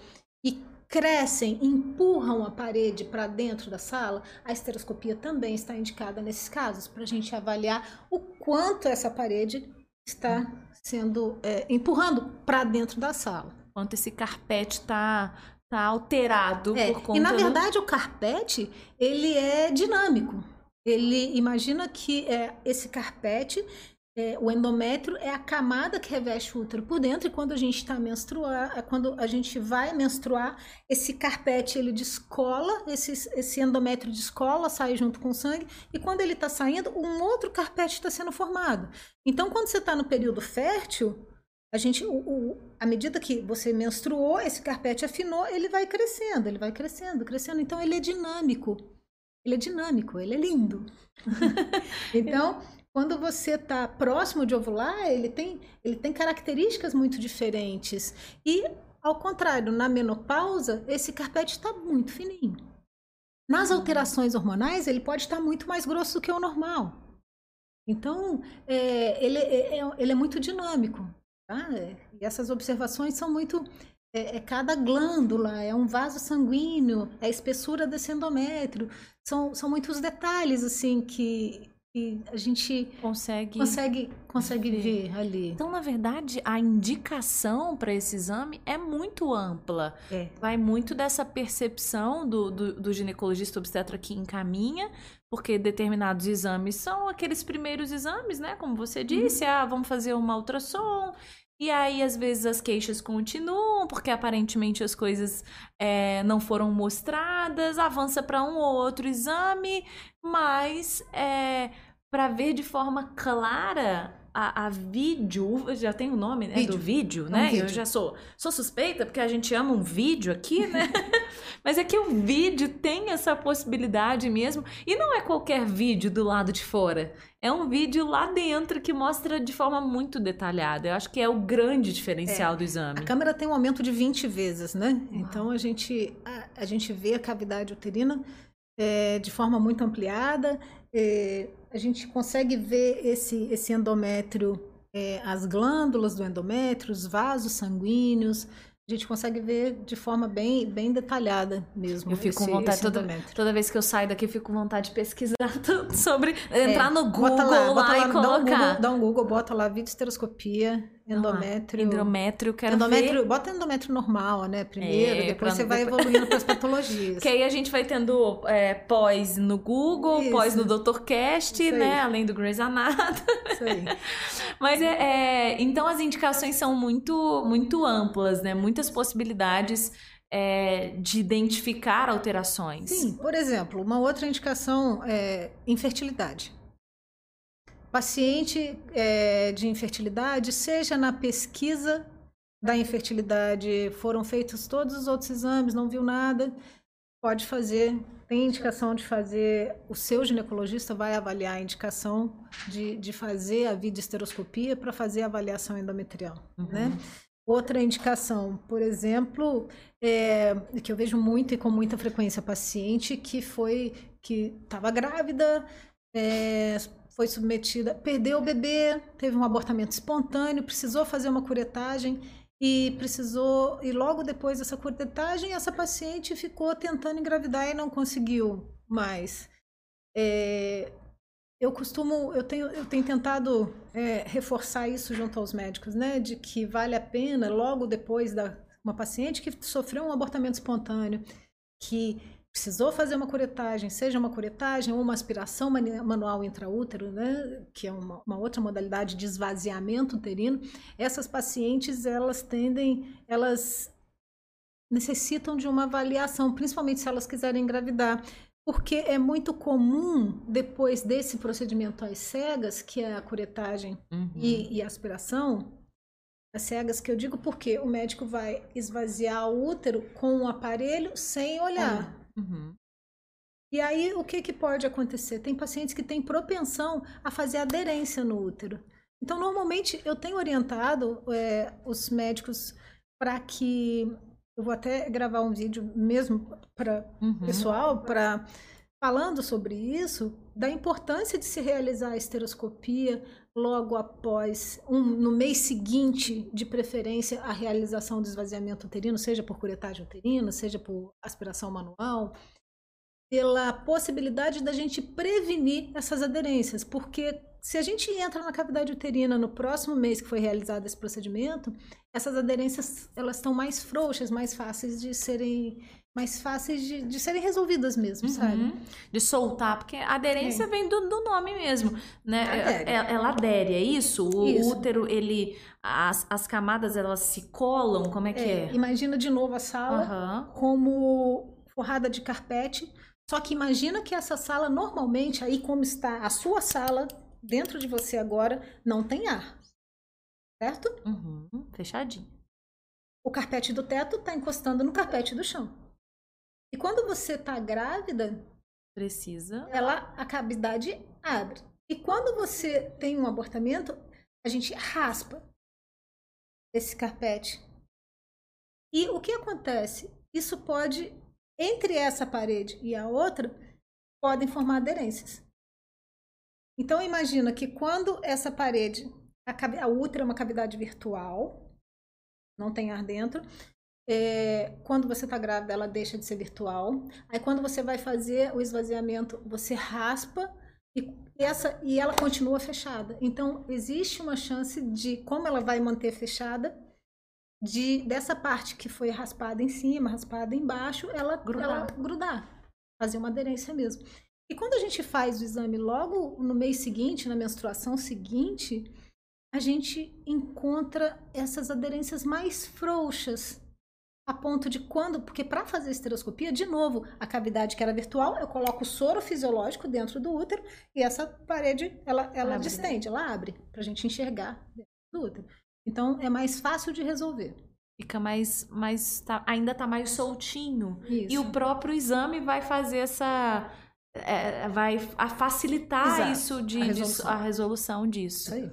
e crescem, empurram a parede para dentro da sala, a esteroscopia também está indicada nesses casos, para a gente avaliar o quanto essa parede está sendo é, empurrando para dentro da sala. Quanto esse carpete está tá alterado é, por conta E na verdade do... o carpete ele é dinâmico. Ele imagina que é, esse carpete, é, o endométrio é a camada que reveste o útero por dentro e quando a gente está menstruar, é quando a gente vai menstruar, esse carpete ele descola, esse, esse endométrio descola, sai junto com o sangue e quando ele está saindo, um outro carpete está sendo formado. Então, quando você está no período fértil, a gente, o, o, à medida que você menstruou, esse carpete afinou, ele vai crescendo, ele vai crescendo, crescendo. Então, ele é dinâmico. Ele é dinâmico, ele é lindo. então, quando você está próximo de ovular, ele tem, ele tem características muito diferentes. E, ao contrário, na menopausa, esse carpete está muito fininho. Nas uhum. alterações hormonais, ele pode estar muito mais grosso do que o normal. Então, é, ele, é, é ele é muito dinâmico. Tá? E essas observações são muito é, é, cada glândula, é um vaso sanguíneo, é a espessura desse endométrio. São, são muitos detalhes, assim, que, que a gente consegue, consegue, consegue ver. ver ali. Então, na verdade, a indicação para esse exame é muito ampla. É. Vai muito dessa percepção do, do, do ginecologista obstetra que encaminha, porque determinados exames são aqueles primeiros exames, né? Como você disse, uhum. ah, vamos fazer uma ultrassom e aí, às vezes, as queixas continuam, porque aparentemente as coisas é, não foram mostradas, avança para um ou outro exame, mas é, para ver de forma clara a, a, vídeo, já tem o nome né, vídeo. do vídeo, né? É um vídeo. Eu já sou, sou suspeita, porque a gente ama um vídeo aqui, né? Mas é que o vídeo tem essa possibilidade mesmo. E não é qualquer vídeo do lado de fora. É um vídeo lá dentro que mostra de forma muito detalhada. Eu acho que é o grande diferencial é, do exame. A câmera tem um aumento de 20 vezes, né? Uau. Então a gente, a, a, gente vê a cavidade uterina é, de forma muito ampliada. É, a gente consegue ver esse, esse endométrio, é, as glândulas do endométrio, os vasos sanguíneos, a gente consegue ver de forma bem, bem detalhada mesmo. Eu fico esse, com vontade, toda, toda vez que eu saio daqui, eu fico com vontade de pesquisar sobre. Entrar é, no Google lá, lá, lá e colocar. Dá um Google, dá um Google, bota lá videosteroscopia, endométrio. endométrio, quero endométrio, ver. Bota endométrio normal, né? Primeiro, é, depois você vai evoluindo para as patologias. Que aí a gente vai tendo é, pós no Google, Isso. pós no DrCast, né? Além do Grey's Anatomy. Isso aí. Mas é, é, então as indicações são muito, muito amplas, né? Muitas possibilidades é, de identificar alterações. Sim, por exemplo, uma outra indicação é infertilidade. Paciente é, de infertilidade, seja na pesquisa da infertilidade, foram feitos todos os outros exames, não viu nada, pode fazer, tem indicação de fazer, o seu ginecologista vai avaliar a indicação de, de fazer a videoesteroscopia para fazer a avaliação endometrial, uhum. né? Outra indicação, por exemplo, é, que eu vejo muito e com muita frequência paciente que foi que estava grávida, é, foi submetida, perdeu o bebê, teve um abortamento espontâneo, precisou fazer uma curetagem e precisou e logo depois dessa curetagem essa paciente ficou tentando engravidar e não conseguiu mais. É, eu costumo, eu tenho, eu tenho tentado é, reforçar isso junto aos médicos, né, de que vale a pena logo depois da uma paciente que sofreu um abortamento espontâneo, que precisou fazer uma curetagem, seja uma curetagem ou uma aspiração manual intraútero, né, que é uma, uma, outra modalidade de esvaziamento uterino, essas pacientes elas tendem, elas necessitam de uma avaliação, principalmente se elas quiserem engravidar, porque é muito comum depois desse procedimento às cegas, que é a curetagem uhum. e, e a aspiração, as cegas que eu digo porque o médico vai esvaziar o útero com o um aparelho sem olhar. Uhum. E aí, o que, que pode acontecer? Tem pacientes que têm propensão a fazer aderência no útero. Então, normalmente, eu tenho orientado é, os médicos para que. Eu vou até gravar um vídeo mesmo para uhum. pessoal, para falando sobre isso, da importância de se realizar a esteroscopia logo após, um, no mês seguinte, de preferência, a realização do esvaziamento uterino, seja por curetagem uterina, seja por aspiração manual, pela possibilidade da gente prevenir essas aderências, porque se a gente entra na cavidade uterina no próximo mês que foi realizado esse procedimento, essas aderências elas estão mais frouxas, mais fáceis de serem mais fáceis de, de serem resolvidas mesmo, uhum. sabe? De soltar, porque a aderência é. vem do, do, nome mesmo, né? Adere. É, ela adere, é isso? O isso. útero, ele... As, as camadas, elas se colam? Como é que é? é? Imagina de novo a sala uhum. como forrada de carpete, só que imagina que essa sala, normalmente, aí como está a sua sala, dentro de você agora, não tem ar. Certo? Uhum. Fechadinho. O carpete do teto está encostando no carpete do chão. E quando você está grávida, precisa. Ela a cavidade abre. E quando você tem um abortamento, a gente raspa esse carpete. E o que acontece? Isso pode entre essa parede e a outra podem formar aderências. Então imagina que quando essa parede, a, a útero é uma cavidade virtual, não tem ar dentro, é, quando você está grávida, ela deixa de ser virtual. Aí, quando você vai fazer o esvaziamento, você raspa e, essa, e ela continua fechada. Então, existe uma chance de, como ela vai manter fechada, de dessa parte que foi raspada em cima, raspada embaixo, ela grudar, ela grudar fazer uma aderência mesmo. E quando a gente faz o exame logo no mês seguinte, na menstruação seguinte, a gente encontra essas aderências mais frouxas a ponto de quando, porque para fazer esteroscopia, de novo, a cavidade que era virtual, eu coloco o soro fisiológico dentro do útero e essa parede, ela, ela abre, né? distende, né? ela abre para a gente enxergar dentro do útero. Então, é mais fácil de resolver. Fica mais, mais tá, ainda está mais soltinho. Isso. E o próprio exame vai fazer essa, é, vai a facilitar Exato. isso de, a resolução. De, a resolução disso. Isso aí.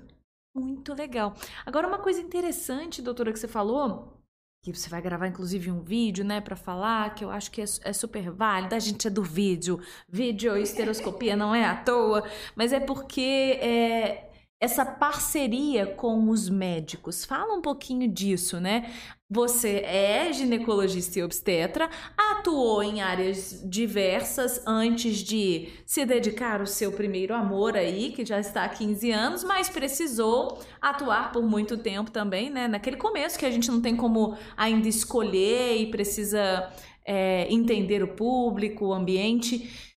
Muito legal. Agora, uma coisa interessante, doutora, que você falou, que você vai gravar inclusive um vídeo, né, para falar, que eu acho que é, é, super válido. A gente é do vídeo, vídeo esteroscopia não é à toa, mas é porque é, essa parceria com os médicos. Fala um pouquinho disso, né? Você é ginecologista e obstetra, atuou em áreas diversas antes de se dedicar ao seu primeiro amor aí, que já está há 15 anos, mas precisou atuar por muito tempo também, né? Naquele começo que a gente não tem como ainda escolher e precisa é, entender o público, o ambiente.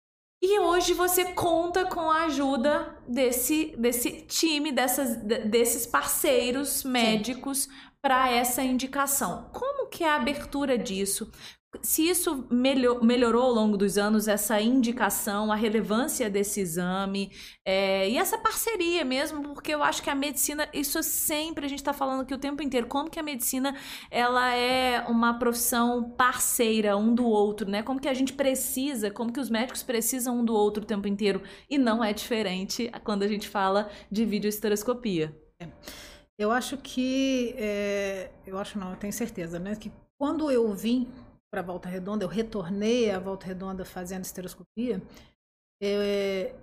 E hoje você conta com a ajuda desse, desse time, dessas, desses parceiros médicos para essa indicação. Como que que é a abertura disso? Se isso melhor, melhorou ao longo dos anos, essa indicação, a relevância desse exame é, e essa parceria mesmo, porque eu acho que a medicina, isso sempre a gente está falando aqui o tempo inteiro, como que a medicina ela é uma profissão parceira um do outro, né? Como que a gente precisa, como que os médicos precisam um do outro o tempo inteiro e não é diferente quando a gente fala de videoesteroscopia. É. Eu acho que, é, eu acho não, eu tenho certeza, né? Que quando eu vim para a Volta Redonda, eu retornei à Volta Redonda fazendo esteroscopia. É,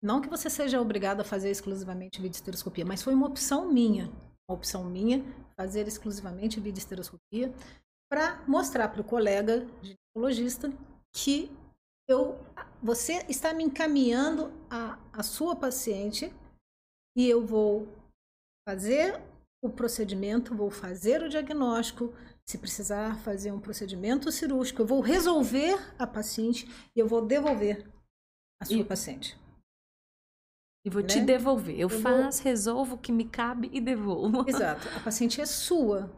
não que você seja obrigado a fazer exclusivamente videoesteroscopia, mas foi uma opção minha, uma opção minha fazer exclusivamente videoesteroscopia para mostrar para o colega ginecologista que eu, você está me encaminhando a, a sua paciente e eu vou fazer o procedimento, vou fazer o diagnóstico, se precisar fazer um procedimento cirúrgico, eu vou resolver a paciente e eu vou devolver a sua e, paciente. E vou né? te devolver. Eu, eu faço, vou... resolvo o que me cabe e devolvo. Exato. A paciente é sua.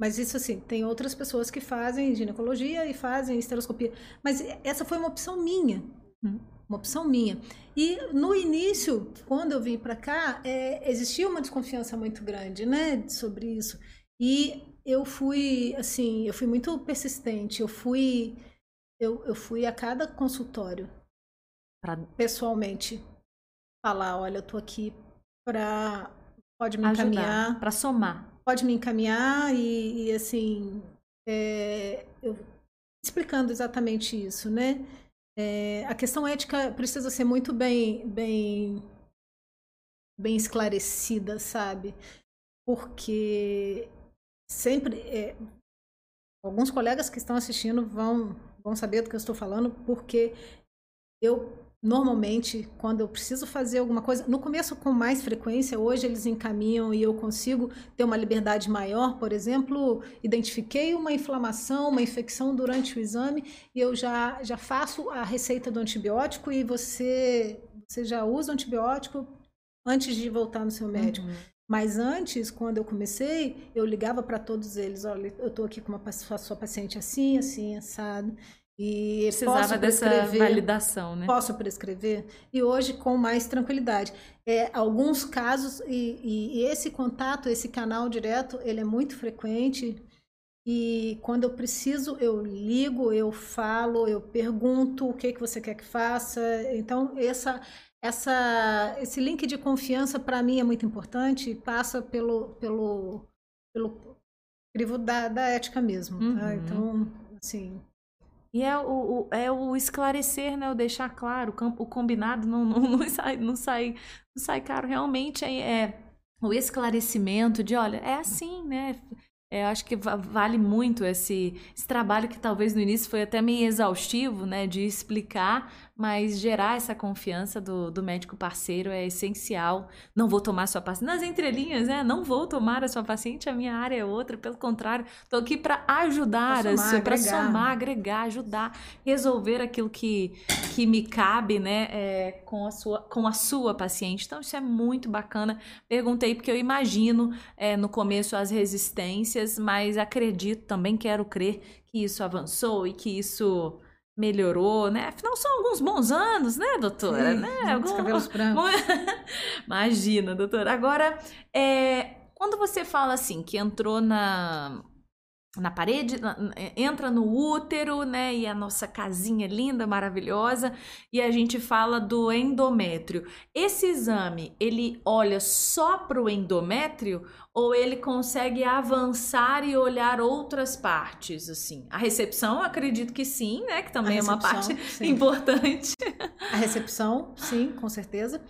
Mas isso assim, tem outras pessoas que fazem ginecologia e fazem esteroscopia. Mas essa foi uma opção minha. Hum. Uma opção minha. E no início, quando eu vim para cá, é, existia uma desconfiança muito grande, né, sobre isso. E eu fui, assim, eu fui muito persistente. Eu fui, eu, eu fui a cada consultório, pra... pessoalmente, falar, olha, eu tô aqui para pode me Ajudar, encaminhar, para somar, pode me encaminhar e, e assim, é, eu explicando exatamente isso, né? É, a questão ética precisa ser muito bem, bem, bem esclarecida, sabe? Porque sempre é, alguns colegas que estão assistindo vão vão saber do que eu estou falando porque eu normalmente quando eu preciso fazer alguma coisa no começo com mais frequência hoje eles encaminham e eu consigo ter uma liberdade maior por exemplo identifiquei uma inflamação uma infecção durante o exame e eu já já faço a receita do antibiótico e você você já usa o antibiótico antes de voltar no seu médico uhum. Mas antes, quando eu comecei, eu ligava para todos eles, olha, eu estou aqui com uma sua paciente assim, assim, assado. E precisava dessa validação, né? Posso prescrever? E hoje com mais tranquilidade. É, alguns casos e, e, e, esse contato, esse canal direto, ele é muito frequente. E quando eu preciso, eu ligo, eu falo, eu pergunto o que que você quer que faça. Então essa essa, esse link de confiança para mim é muito importante e passa pelo, pelo, pelo crivo da, da ética mesmo. Tá? Uhum. Tá? Então, assim. E é o, o, é o esclarecer, né? O deixar claro, o, o combinado não, não, não, sai, não, sai, não sai caro. Realmente é, é o esclarecimento de, olha, é assim, né? É, eu acho que vale muito esse, esse trabalho que talvez no início foi até meio exaustivo, né? De explicar mas gerar essa confiança do, do médico parceiro é essencial. Não vou tomar sua paciente. Nas entrelinhas, né? Não vou tomar a sua paciente, a minha área é outra. Pelo contrário, estou aqui para ajudar, para somar, agregar, ajudar, resolver aquilo que, que me cabe, né? É, com, a sua, com a sua paciente. Então, isso é muito bacana. Perguntei porque eu imagino é, no começo as resistências, mas acredito também, quero crer que isso avançou e que isso melhorou, né? Afinal, são alguns bons anos, né, doutora? Sim, né? Algum... cabelos brancos. Imagina, doutora. Agora, é... quando você fala assim, que entrou na na parede, entra no útero, né? E a nossa casinha linda, maravilhosa, e a gente fala do endométrio. Esse exame, ele olha só para o endométrio ou ele consegue avançar e olhar outras partes, assim? A recepção, acredito que sim, né? Que também é uma parte sim. importante. A recepção, sim, com certeza.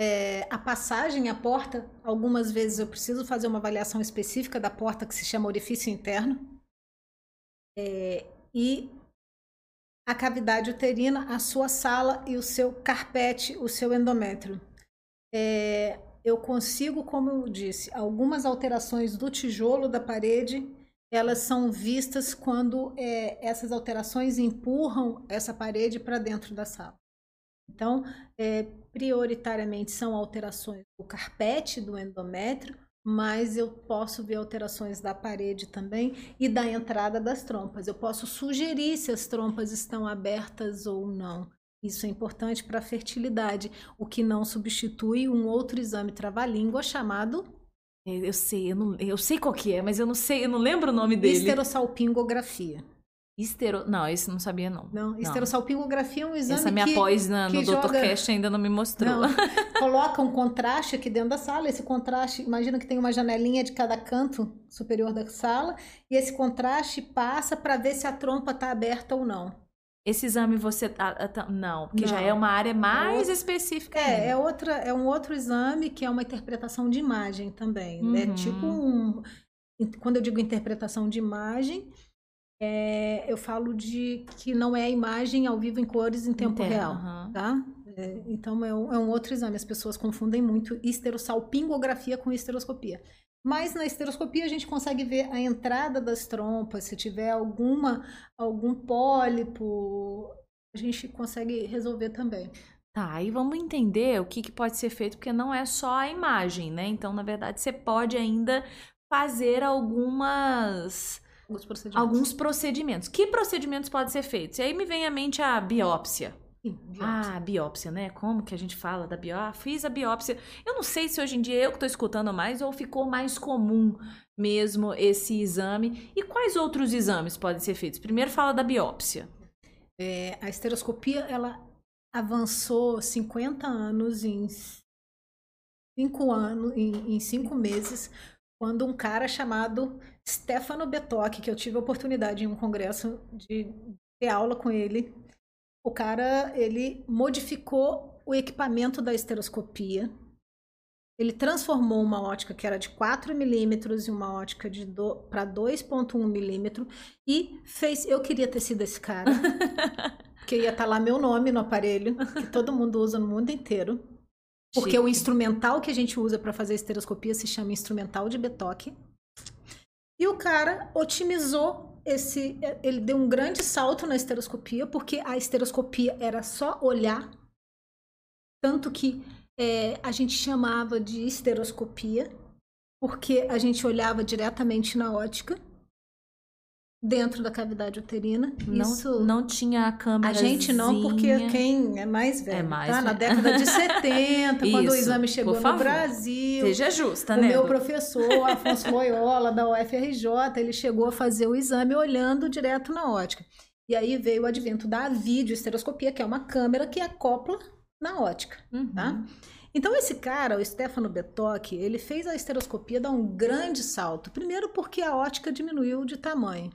É, a passagem, a porta, algumas vezes eu preciso fazer uma avaliação específica da porta que se chama orifício interno. É, e a cavidade uterina, a sua sala e o seu carpete, o seu endométrio. É, eu consigo, como eu disse, algumas alterações do tijolo da parede, elas são vistas quando é, essas alterações empurram essa parede para dentro da sala. Então, é, prioritariamente são alterações do carpete do endométrio mas eu posso ver alterações da parede também e da entrada das trompas. Eu posso sugerir se as trompas estão abertas ou não. Isso é importante para a fertilidade, o que não substitui um outro exame trava-língua chamado É, Eu sei, eu, não, eu sei qual que é, mas eu não sei, eu não lembro o nome dele. esterossalpingografia. Estero... Não, esse não sabia, não. Não, esterossalpingografia é um exame Essa minha que, pós na, no que Dr. joga- Cash ainda não me mostrou. Não, coloca um contraste aqui dentro da sala. Esse contraste, imagina que tem uma janelinha de cada canto superior da sala, e esse contraste passa para ver se a trompa está aberta ou não. Esse exame você. ah, ah, tá- Não, porque já é uma área mais outra- específica. É, ainda. é, outra, é um outro exame que é uma interpretação de imagem também. É Uhum. tipo um. Quando eu digo interpretação de imagem, é, eu falo de que não é a imagem ao vivo em cores em tempo Interna, real. aham. Tá? É, então é um, é um outro exame. As pessoas confundem muito esterossalpingografia com esteroscopia. Mas na esteroscopia a gente consegue ver a entrada das trompas, se tiver alguma algum pólipo, a gente consegue resolver também. Tá, aí vamos entender o que, que pode ser feito, porque não é só a imagem, né? Então, na verdade, você pode ainda fazer algumas Alguns procedimentos. alguns procedimentos. Que procedimentos podem ser feitos? E aí me vem à mente a biópsia. Biópsia. Ah, biópsia, né? Como que a gente fala da biópsia? Ah, fiz a biópsia. Eu não sei se hoje em dia eu que estou escutando mais ou ficou mais comum mesmo esse exame. E quais outros exames podem ser feitos? Primeiro fala da biópsia. É, a esteroscopia ela avançou 50 anos em cinco anos, em, em cinco meses, quando um cara chamado Stefano Betocchi, que eu tive a oportunidade em um congresso de ter aula com ele, o cara ele modificou o equipamento da esteroscopia. Ele transformou uma ótica que era de 4 milímetros em uma ótica de para 2,1 milímetro e fez. Eu queria ter sido esse cara, porque ia estar lá meu nome no aparelho, que todo mundo usa no mundo inteiro. Porque o Chique. instrumental que a gente usa para fazer esteroscopia se chama instrumental de Betoque. E o cara otimizou esse. Ele deu um grande salto na esteroscopia, porque a esteroscopia era só olhar. Tanto que é, a gente chamava de esteroscopia, porque a gente olhava diretamente na ótica, dentro da cavidade uterina. Não, Isso não tinha a a câmera. gente não, porque quem é mais velho, É mais tá? Na velho. década de 70, quando o exame chegou no. Brasil. Seja justa, o né? meu Du? professor, Afonso Loyola, da UFRJ, ele chegou a fazer o exame olhando direto na ótica. E aí veio o advento da videoesteroscopia, que é uma câmera que acopla na ótica, Uhum. tá? Então esse cara, o Stefano Betocchi, ele fez a esteroscopia dar um grande salto. Primeiro porque a ótica diminuiu de tamanho.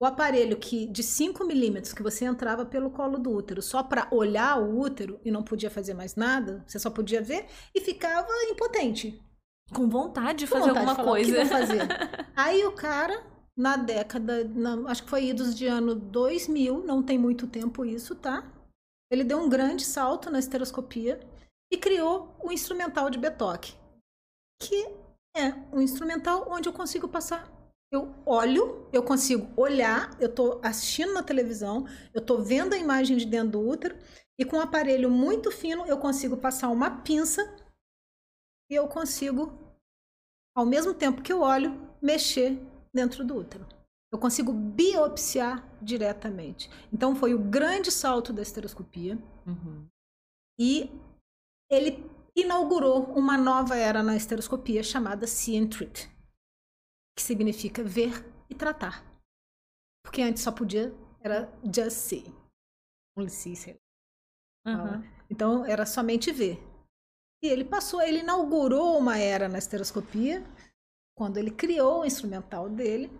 O aparelho que de 5 milímetros que você entrava pelo colo do útero só para olhar o útero e não podia fazer mais nada, você só podia ver e ficava impotente. Com vontade de Com fazer vontade de alguma "O que coisa. vou fazer?" Aí o cara, na década, na- acho que foi idos de ano 2000, não tem muito tempo isso, tá? Ele deu um grande salto na esteroscopia e criou o instrumental de Betoque, que é um instrumental onde eu consigo passar. Eu olho, eu consigo olhar, eu estou assistindo na televisão, eu estou vendo a imagem de dentro do útero e com um aparelho muito fino eu consigo passar uma pinça e eu consigo, ao mesmo tempo que eu olho, mexer dentro do útero. Eu consigo biopsiar diretamente. Então foi o grande salto da esteroscopia Uhum. e ele inaugurou uma nova era na esteroscopia chamada See and Treat, que significa ver e tratar. Porque antes só podia, era just see. Only see, sei lá. Então era somente ver. E ele passou, ele inaugurou uma era na esteroscopia quando ele criou o instrumental dele.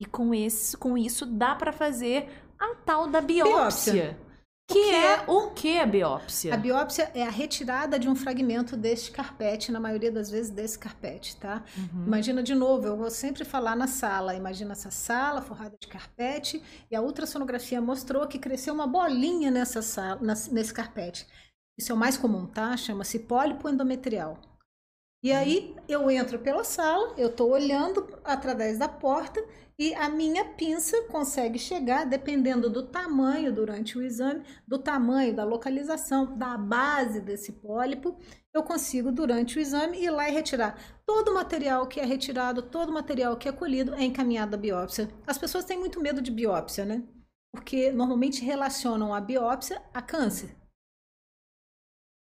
E com, esse, com isso dá pra fazer a tal da biópsia. Biópsia. Que O que é é- o que a biópsia? A biópsia é a retirada de um fragmento deste carpete, na maioria das vezes desse carpete, tá? Uhum. Imagina de novo, eu vou sempre falar na sala. Imagina essa sala forrada de carpete e a ultrassonografia mostrou que cresceu uma bolinha nessa sala, nesse carpete. Isso é o mais comum, tá? Chama-se pólipo endometrial. E aí eu entro pela sala, eu estou olhando através da porta e a minha pinça consegue chegar, dependendo do tamanho durante o exame, do tamanho, da localização, da base desse pólipo, eu consigo, durante o exame, ir lá e retirar. Todo o material que é retirado, todo o material que é colhido é encaminhado à biópsia. As pessoas têm muito medo de biópsia, né? Porque normalmente relacionam a biópsia a câncer.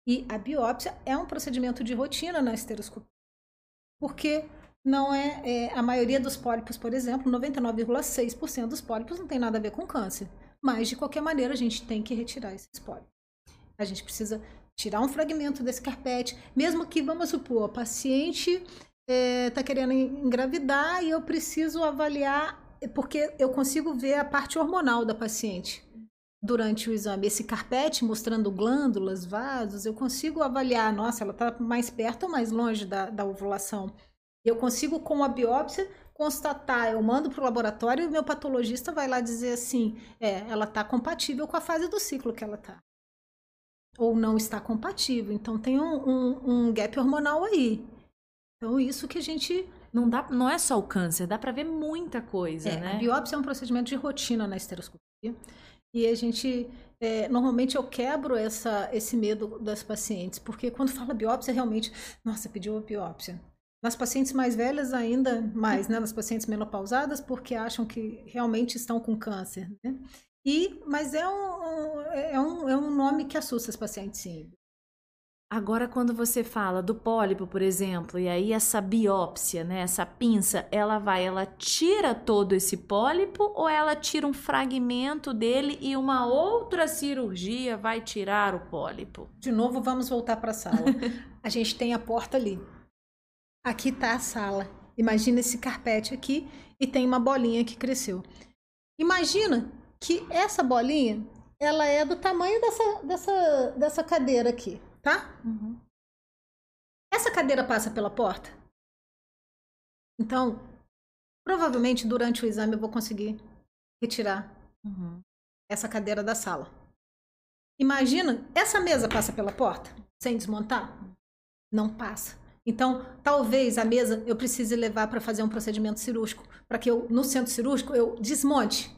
E a biópsia é um procedimento de rotina na esteroscopia. Porque não é, é a maioria dos pólipos, por exemplo, 99,6% dos pólipos não tem nada a ver com câncer. Mas de qualquer maneira a gente tem que retirar esses pólipos. A gente precisa tirar um fragmento desse carpete, mesmo que, vamos supor, a paciente está é, tá querendo engravidar e eu preciso avaliar, porque eu consigo ver a parte hormonal da paciente durante o exame. Esse carpete mostrando glândulas, vasos, eu consigo avaliar, nossa, ela está mais perto ou mais longe da, da ovulação. Eu consigo, com a biópsia, constatar, eu mando para o laboratório e o meu patologista vai lá dizer assim, é, ela está compatível com a fase do ciclo que ela está. Ou não está compatível. Então tem um, um, um gap hormonal aí. Então isso que a gente não dá, não é só o câncer, dá para ver muita coisa, é, né? A biópsia é um procedimento de rotina na esteroscopia. E a gente, é, normalmente eu quebro essa, esse medo das pacientes, porque quando fala biópsia, realmente, nossa, pediu a biópsia. Nas pacientes mais velhas ainda mais, né? Nas pacientes menopausadas, porque acham que realmente estão com câncer, né? E, mas é um, é, um, é um nome que assusta as pacientes, sim. Agora, quando você fala do pólipo, por exemplo, e aí essa biópsia, né, essa pinça, ela vai, ela tira todo esse pólipo ou ela tira um fragmento dele e uma outra cirurgia vai tirar o pólipo? De novo, vamos voltar para a sala. a gente tem a porta ali. Aqui está a sala. Imagina esse carpete aqui e tem uma bolinha que cresceu. Imagina que essa bolinha, ela é do tamanho dessa, dessa, dessa cadeira aqui tá? Uhum. Essa cadeira passa pela porta? Então, provavelmente durante o exame eu vou conseguir retirar uhum. essa cadeira da sala. Imagina, essa mesa passa pela porta sem desmontar? Não passa. Então, talvez a mesa eu precise levar para fazer um procedimento cirúrgico, para que eu no centro cirúrgico eu desmonte,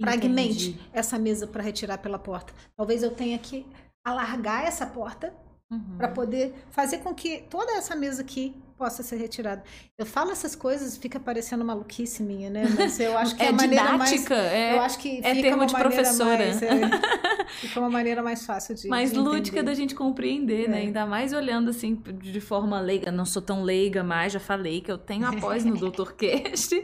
fragmente essa mesa para retirar pela porta. Talvez eu tenha que alargar essa porta Uhum. Para poder fazer com que toda essa mesa aqui possa ser retirada. Eu falo essas coisas, fica parecendo maluquice minha, né? Mas eu acho que é, é a maneira didática, mais. É, eu acho que é fica termo uma de professora. Mais, é, fica uma maneira mais fácil de. Mais de lúdica entender. da gente compreender, né? É. Ainda mais olhando assim de forma leiga. Não sou tão leiga mais, já falei que eu tenho após no Dr. Cast,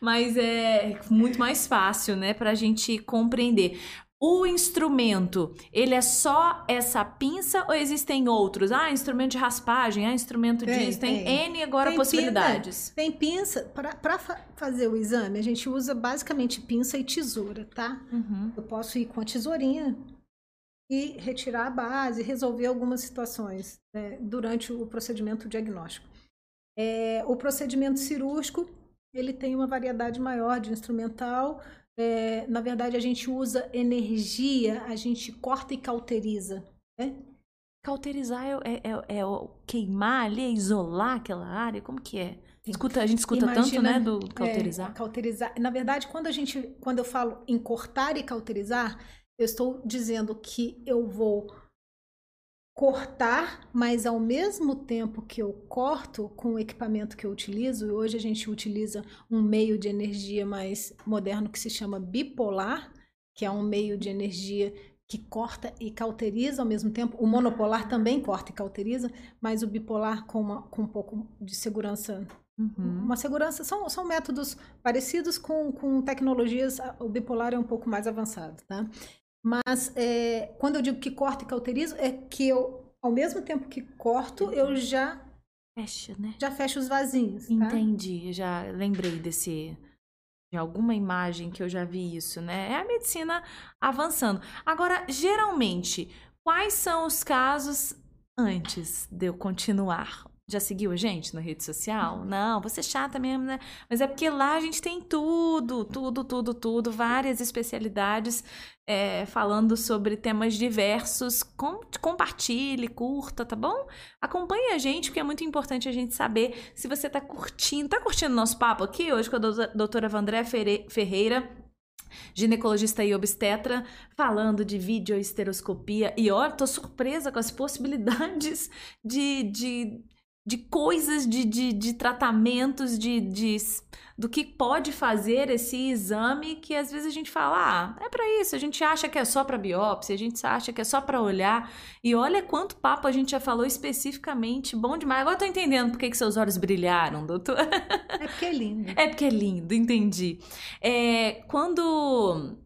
mas é muito mais fácil, né, pra gente compreender. O instrumento, ele é só essa pinça ou existem outros? Ah, instrumento de raspagem, ah, instrumento Tem, disso. Tem, tem. N agora Tem possibilidades. Pinça, tem pinça. Para fa fazer o exame, a gente usa basicamente pinça e tesoura, tá? Uhum. Eu posso ir com a tesourinha e retirar a base, resolver algumas situações né, durante o procedimento diagnóstico. É, o procedimento cirúrgico, ele tem uma variedade maior de instrumental, é, na verdade, a gente usa energia, a gente corta e cauteriza. Né? Cauterizar é, é, é, é queimar ali, é isolar aquela área? Como que é? Escuta, a gente escuta Imagina, tanto, né, do cauterizar. É, cauterizar. Na verdade, quando a gente, quando eu falo em cortar e cauterizar, eu estou dizendo que eu vou cortar, mas ao mesmo tempo que eu corto com o equipamento que eu utilizo, hoje a gente utiliza um meio de energia mais moderno que se chama bipolar, que é um meio de energia que corta e cauteriza ao mesmo tempo. O monopolar também corta e cauteriza, mas o bipolar com, uma, com um pouco de segurança. Uhum. Uma segurança. São, são métodos parecidos com, com tecnologias. O bipolar é um pouco mais avançado, tá? Mas é, quando eu digo que corto e cauterizo, é que eu, ao mesmo tempo que corto, eu já fecha, né? Já fecho os vasinhos. Tá? Entendi, já lembrei desse de alguma imagem que eu já vi isso, né? É a medicina avançando. Agora, geralmente, quais são os casos antes de eu continuar Já seguiu a gente na rede social? Não, você é chata mesmo, né? Mas é porque lá a gente tem tudo, tudo, tudo, tudo, várias especialidades é, falando sobre temas diversos. Com, compartilhe, curta, tá bom? Acompanhe a gente, porque é muito importante a gente saber se você tá curtindo. Tá curtindo nosso papo aqui hoje com a doutora Vandré Ferreira? ginecologista e obstetra, falando de videoesteroscopia. E olha, tô surpresa com as possibilidades de, de de coisas, de, de, de tratamentos, de, de, do que pode fazer esse exame que às vezes a gente fala, ah, é para isso, a gente acha que é só para biópsia, a gente acha que é só para olhar. E olha quanto papo a gente já falou especificamente, bom demais. Agora eu tô entendendo por que, que seus olhos brilharam, doutor. É porque é lindo. É porque é lindo, entendi. É, quando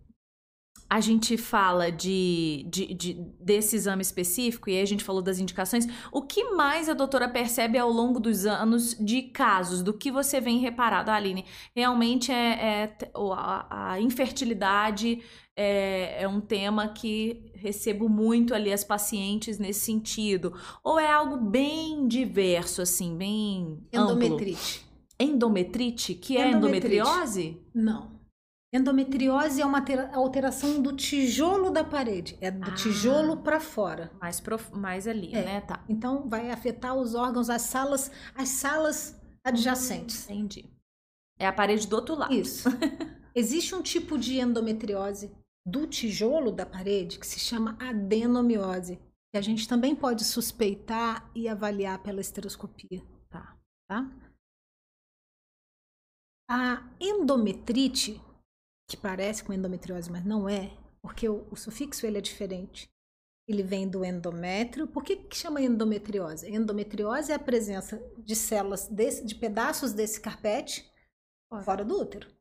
a gente fala de, de, de, desse exame específico, e aí a gente falou das indicações, o que mais a doutora percebe ao longo dos anos de casos, do que você vem reparado, Aline? Realmente é, é a, a, infertilidade é, é, um tema que recebo muito ali as pacientes nesse sentido, ou é algo bem diverso, assim, bem Endometrite. Amplo? Endometrite, que é endometriose? Não. Endometriose é uma alteração do tijolo da parede, é do ah, tijolo para fora. Mais, prof... mais ali, é. né? Tá. Então vai afetar os órgãos, as salas, as salas adjacentes. Entendi. É a parede do outro lado. Isso. Existe um tipo de endometriose do tijolo da parede que se chama adenomiose, que a gente também pode suspeitar e avaliar pela esteroscopia. Tá. Tá? A endometrite que parece com endometriose, mas não é, porque o, o sufixo ele é diferente. Ele vem do endométrio. Por que, que chama endometriose? Endometriose é a presença de células, desse, de pedaços desse carpete fora, do útero.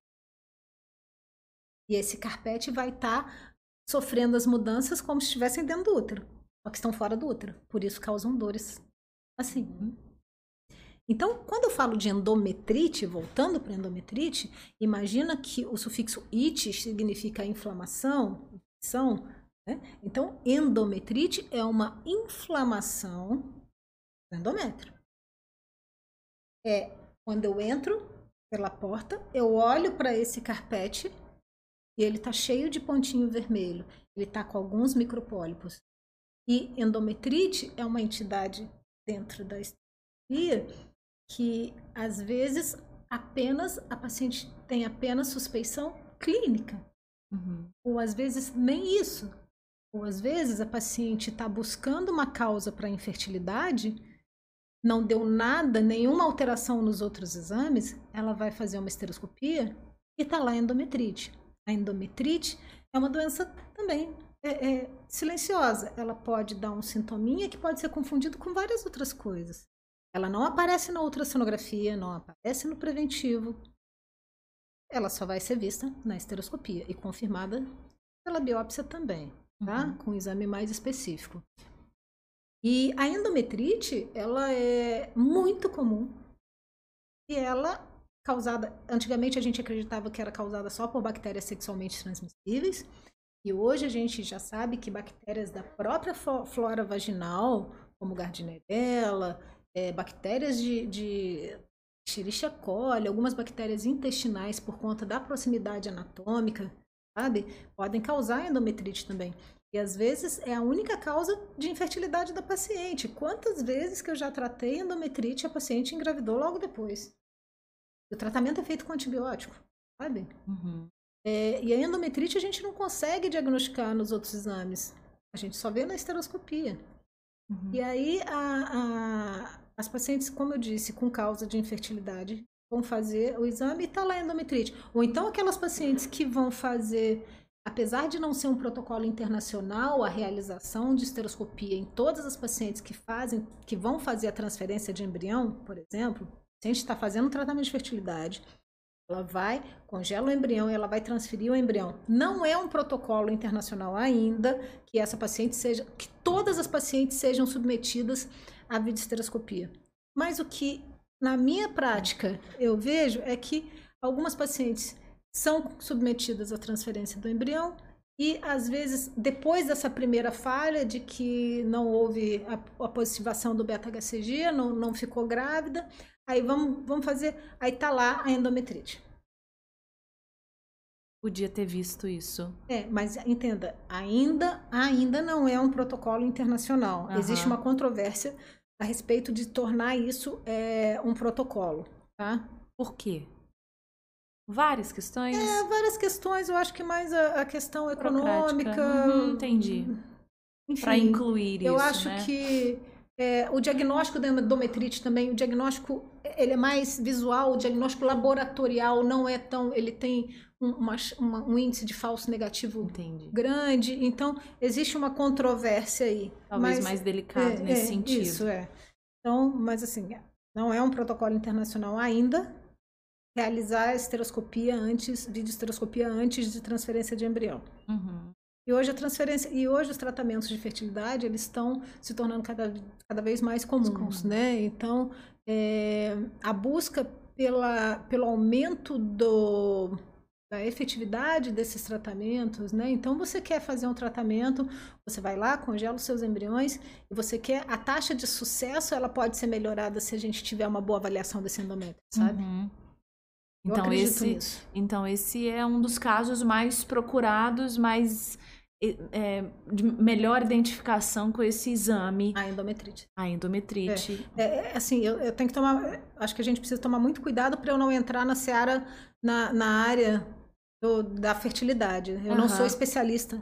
E esse carpete vai estar tá sofrendo as mudanças como se estivessem dentro do útero, só que estão fora do útero. Por isso causam dores assim. Então, quando eu falo de endometrite, voltando para endometrite, imagina que o sufixo it significa inflamação, infecção. Né? Então, endometrite é uma inflamação do endométrio. É quando eu entro pela porta, eu olho para esse carpete e ele está cheio de pontinho vermelho. Ele está com alguns micropólipos. E endometrite é uma entidade dentro da esterologia que às vezes apenas a paciente tem apenas suspeição clínica. Uhum. Ou às vezes nem isso. Ou às vezes a paciente está buscando uma causa para infertilidade, não deu nada, nenhuma alteração nos outros exames, ela vai fazer uma esteroscopia e está lá a endometrite. A endometrite é uma doença também é, é, silenciosa. Ela pode dar um sintominha que pode ser confundido com várias outras coisas. Ela não aparece na ultrassonografia, não aparece no preventivo. Ela só vai ser vista na esteroscopia e confirmada pela biópsia também, tá? Uhum. Com um exame mais específico. E a endometrite, ela é muito comum. E ela causada, antigamente a gente acreditava que era causada só por bactérias sexualmente transmissíveis. E hoje a gente já sabe que bactérias da própria flora vaginal, como Gardnerella, é, bactérias de, de coli, algumas bactérias intestinais por conta da proximidade anatômica, sabe? Podem causar endometrite também. E às vezes é a única causa de infertilidade da paciente. Quantas vezes que eu já tratei endometrite a paciente engravidou logo depois? O tratamento é feito com antibiótico, sabe? Uhum. É, e a endometrite a gente não consegue diagnosticar nos outros exames. A gente só vê na esteroscopia. Uhum. E aí a, a, as pacientes, como eu disse, com causa de infertilidade, vão fazer o exame e está lá endometrite. Ou então aquelas pacientes que vão fazer, apesar de não ser um protocolo internacional, a realização de esteroscopia em todas as pacientes que fazem, que vão fazer a transferência de embrião, por exemplo, se a gente está fazendo um tratamento de fertilidade, ela vai, congela o embrião e ela vai transferir o embrião. Não é um protocolo internacional ainda que essa paciente seja, que todas as pacientes sejam submetidas à videosteroscopia. Mas o que, na minha prática, eu vejo é que algumas pacientes são submetidas à transferência do embrião E às vezes, depois dessa primeira falha de que não houve a, a positivação do beta-HCG, não, não ficou grávida, aí vamos, vamos fazer, aí tá lá a endometrite. Podia ter visto isso. É, mas entenda, ainda, ainda não é um protocolo internacional. Aham. Existe uma controvérsia a respeito de tornar isso é, um protocolo, tá? Por quê? Várias questões. É, várias questões, eu acho que mais a, a questão econômica. Uhum, entendi. Enfim, Pra incluir eu isso, acho né? que é, o diagnóstico da endometrite também, o diagnóstico ele é mais visual, o diagnóstico laboratorial não é tão, ele tem um, uma- uma- um índice de falso negativo Entendi. grande, então existe uma controvérsia aí. Talvez Mas- mais delicado é, nesse é, sentido. Isso é. Então, mas assim, não é um protocolo internacional ainda realizar a esteroscopia antes, videoesteroscopia antes de transferência de embrião. Uhum. E hoje a transferência e hoje os tratamentos de fertilidade eles estão se tornando cada, cada vez mais comuns, né? Então é, a busca pela, pelo aumento do, da efetividade desses tratamentos, né? Então você quer fazer um tratamento, você vai lá, congela os seus embriões e você quer a taxa de sucesso ela pode ser melhorada se a gente tiver uma boa avaliação desse endométrio, sabe? Uhum. Então esse, nisso. então esse é um dos casos mais procurados, mais é, é, de melhor identificação com esse exame, A endometrite. a endometrite. É, é, assim, eu, eu tenho que tomar. Acho que a gente precisa tomar muito cuidado para eu não entrar na seara, na, na área do- da fertilidade. Eu não Aham. sou especialista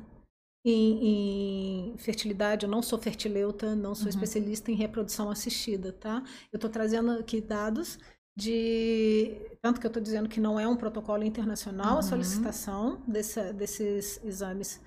em, em fertilidade, eu não sou fertileuta, não sou Uhum. especialista em reprodução assistida, tá? Eu estou trazendo aqui dados de. Tanto que eu estou dizendo que não é um protocolo internacional a Uhum. solicitação dessa- desses exames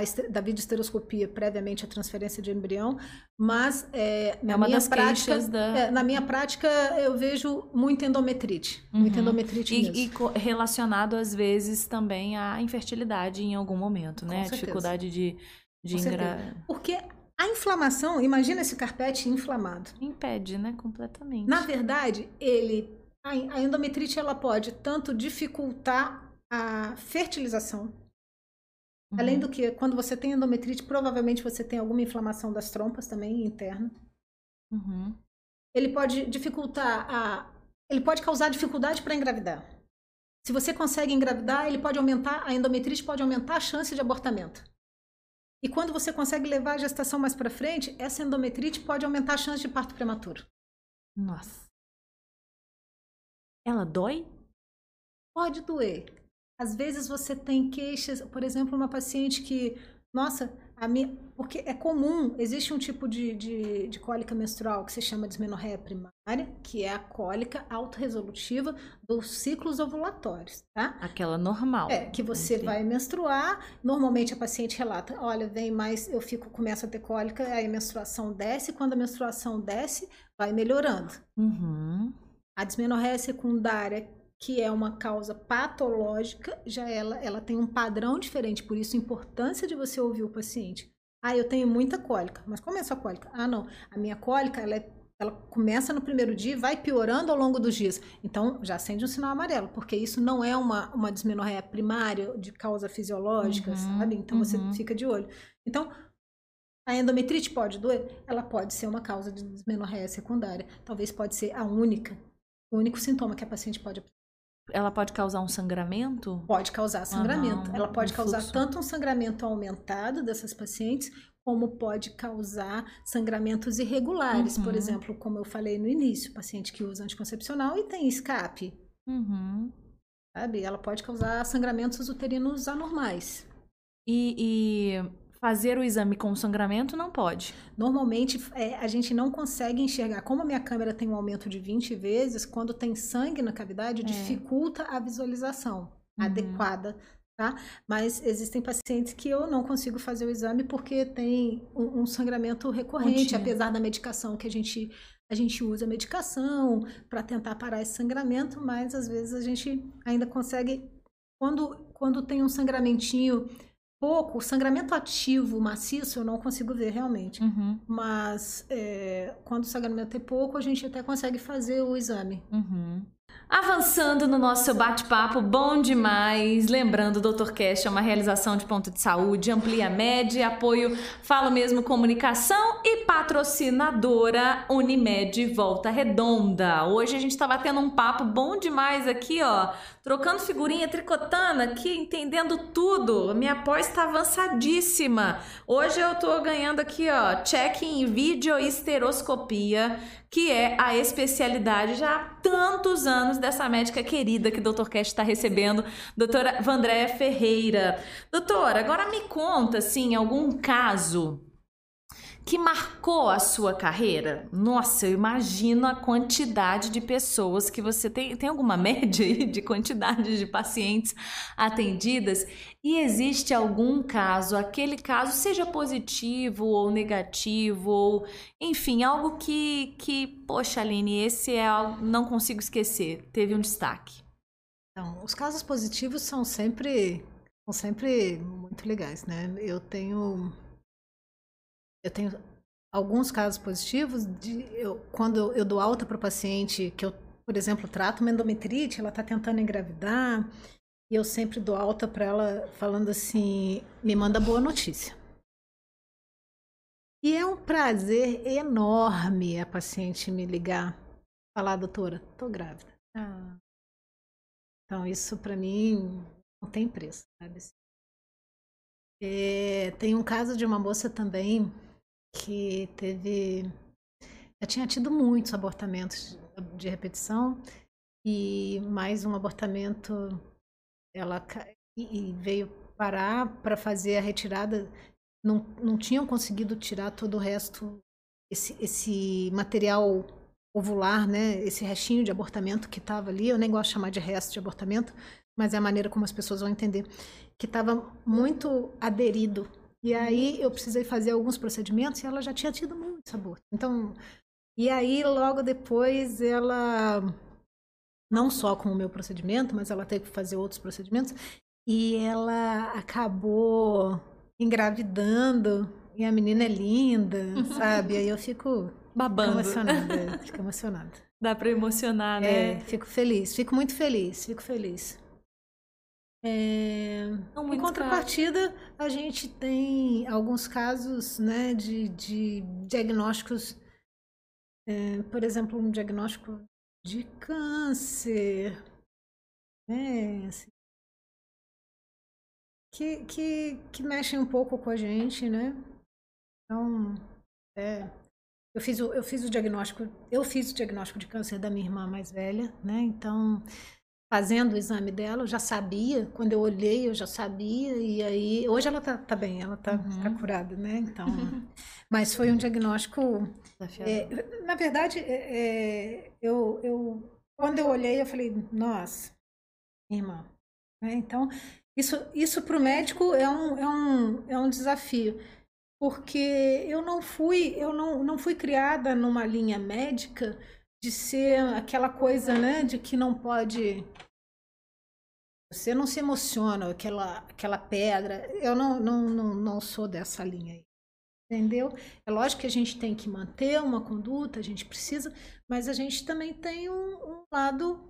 da, da videoesteroscopia previamente à transferência de embrião, mas é, na É minha prática, da- é, na minha prática eu vejo muita endometrite, muita Uhum. endometrite mesmo. E, e relacionado às vezes também à infertilidade em algum momento, né? Com A certeza. dificuldade de, de engra... Porque a inflamação, imagina esse carpete inflamado. impede, né? Completamente. Na verdade, ele a a endometrite ela pode tanto dificultar a fertilização, Uhum. além do que quando você tem endometrite, provavelmente você tem alguma inflamação das trompas também interna. Uhum. Ele pode dificultar a ele pode causar dificuldade para engravidar. Se você consegue engravidar, ele pode aumentar a endometrite pode aumentar a chance de abortamento. E quando você consegue levar a gestação mais para frente, essa endometrite pode aumentar a chance de parto prematuro. Nossa. Ela dói? Pode doer. Às vezes você tem queixas, por exemplo, uma paciente que, nossa, a minha, porque é comum, existe um tipo de, de, de cólica menstrual que se chama dismenorreia primária, que é a cólica autorresolutiva dos ciclos ovulatórios, tá? Aquela normal. É, que você vai menstruar, normalmente a paciente relata, olha, vem mais, eu fico, começo a ter cólica, aí a menstruação desce, quando a menstruação desce, vai melhorando. Uhum. A dismenorreia secundária, que é uma causa patológica, já ela, ela tem um padrão diferente, por isso a importância de você ouvir o paciente. Ah, eu tenho muita cólica, mas como é a sua cólica? Ah, não, a minha cólica, ela, é- ela começa no primeiro dia e vai piorando ao longo dos dias. Então, já acende um sinal amarelo, porque isso não é uma, uma dismenorreia primária de causa fisiológica, Uhum, sabe? Então, você uhum. fica de olho. Então, a endometrite pode doer? Ela pode ser uma causa de dismenorreia secundária. Talvez pode ser a única, o único sintoma que a paciente pode Ela pode causar um sangramento? pode causar sangramento. Aham, Ela pode um causar fluxo. tanto um sangramento aumentado dessas pacientes, como pode causar sangramentos irregulares. Por Uhum. exemplo, como eu falei no início, paciente que usa anticoncepcional e tem escape, Uhum. sabe? Ela pode causar sangramentos uterinos anormais. E, e fazer o exame com sangramento não pode. Normalmente, é, a gente não consegue enxergar. Como a minha câmera tem um aumento de 20 vezes, quando tem sangue na cavidade, É. dificulta a visualização Uhum. adequada, tá? Mas existem pacientes que eu não consigo fazer o exame porque tem um, um sangramento recorrente, Contínuo. apesar da medicação que a gente a gente usa medicação para tentar parar esse sangramento, mas às vezes a gente ainda consegue quando quando tem um sangramentinho pouco, sangramento ativo, maciço, eu não consigo ver realmente. Uhum. Mas é, quando o sangramento é pouco, a gente até consegue fazer o exame. Uhum. Avançando no nosso bate-papo, bom demais. Lembrando, o Dr. Cash é uma realização de ponto de saúde, amplia média, apoio Falo Mesmo Comunicação e patrocinadora Unimed Volta Redonda. Hoje a gente está batendo um papo bom demais aqui, ó, trocando figurinha, tricotando aqui, entendendo tudo. Minha pós está avançadíssima. Hoje eu tô ganhando aqui, ó, check em videoesteroscopia que é a especialidade já tantos anos dessa médica querida que o Dr. Cash está recebendo, doutora Vandréia Ferreira. Doutora, agora me conta, assim, algum caso que marcou a sua carreira? Nossa, eu imagino a quantidade de pessoas que você tem. Tem alguma média aí de quantidade de pacientes atendidas? E existe algum caso, aquele caso, seja positivo ou negativo, ou enfim, algo que, que poxa, Aline, esse é algo não consigo esquecer, teve um destaque. Então, os casos positivos são sempre, são sempre muito legais, né? Eu tenho eu tenho alguns casos positivos de eu, quando eu dou alta para o paciente que eu, por exemplo, trato uma endometrite, ela está tentando engravidar, e eu sempre dou alta para ela falando assim: me manda boa notícia. E é um prazer enorme a paciente me ligar, falar, doutora, tô grávida. Ah. Então, isso para mim não tem preço, sabe? É, tem um caso de uma moça também que teve. Já tinha tido muitos abortamentos de repetição e mais um abortamento ela e veio parar para fazer a retirada não, não tinham conseguido tirar todo o resto esse, esse material ovular né esse restinho de abortamento que estava ali eu nem gosto de chamar de resto de abortamento mas é a maneira como as pessoas vão entender que estava muito aderido e aí eu precisei fazer alguns procedimentos e ela já tinha tido muito aborto. Então, e aí logo depois ela não só com o meu procedimento, mas ela teve que fazer outros procedimentos e ela acabou engravidando e a menina é linda, uhum. sabe? Aí eu fico babando, emocionada, fico emocionada. Dá para emocionar, né? É, fico feliz, fico muito feliz, fico feliz. É, em contrapartida, a gente tem alguns casos né, de, de diagnósticos, é, por exemplo, um diagnóstico de câncer, né, assim, que, que, que mexem um pouco com a gente, né? Então, é, eu fiz o, eu fiz o diagnóstico, eu fiz o diagnóstico de câncer da minha irmã mais velha, né? Então, fazendo o exame dela, eu já sabia, quando eu olhei, eu já sabia, e aí, hoje ela tá, tá bem, ela tá, tá uhum. tá curada, né, então, mas foi um diagnóstico, é, na verdade, é, é, eu, eu, quando eu olhei, eu falei, nossa, irmã, né, então, isso, isso para o médico é um, é, um, é um desafio, porque eu não fui, eu não, não fui criada numa linha médica de ser aquela coisa, né, de que não pode você não se emociona, aquela, aquela pedra. Eu não, não, não, não sou dessa linha aí. Entendeu? É lógico que a gente tem que manter uma conduta, a gente precisa, mas a gente também tem um, um lado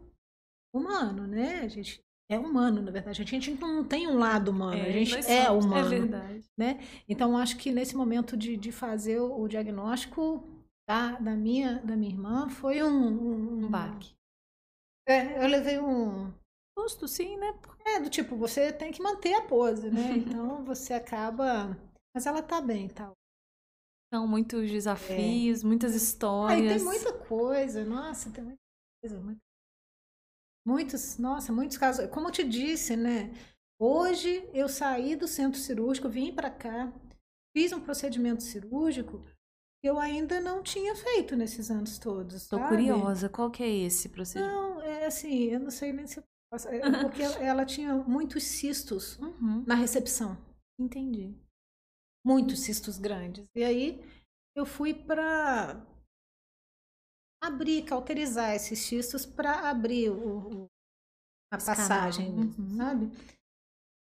humano, né? A gente é humano, na verdade. A gente não tem um lado humano, é, a gente é humano. É verdade. Né? Então, acho que nesse momento de, de fazer o diagnóstico, da, da, minha, da minha irmã foi um, um, um baque. É, eu levei um. Susto, sim, né? É, do tipo, você tem que manter a pose, né? Então você acaba. Mas ela tá bem, tá? São muitos desafios, é. muitas histórias. Aí tem muita coisa, nossa, tem muita coisa. Muita... Muitos, nossa, muitos casos. Como eu te disse, né? Hoje eu saí do centro cirúrgico, vim para cá, fiz um procedimento cirúrgico eu ainda não tinha feito nesses anos todos. Estou curiosa, qual que é esse procedimento? Não, é assim, eu não sei nem se é porque ela tinha muitos cistos uhum. na recepção. Entendi. Muitos cistos grandes. E aí eu fui para abrir, cauterizar esses cistos para abrir o, o, a passagem, uhum. sabe?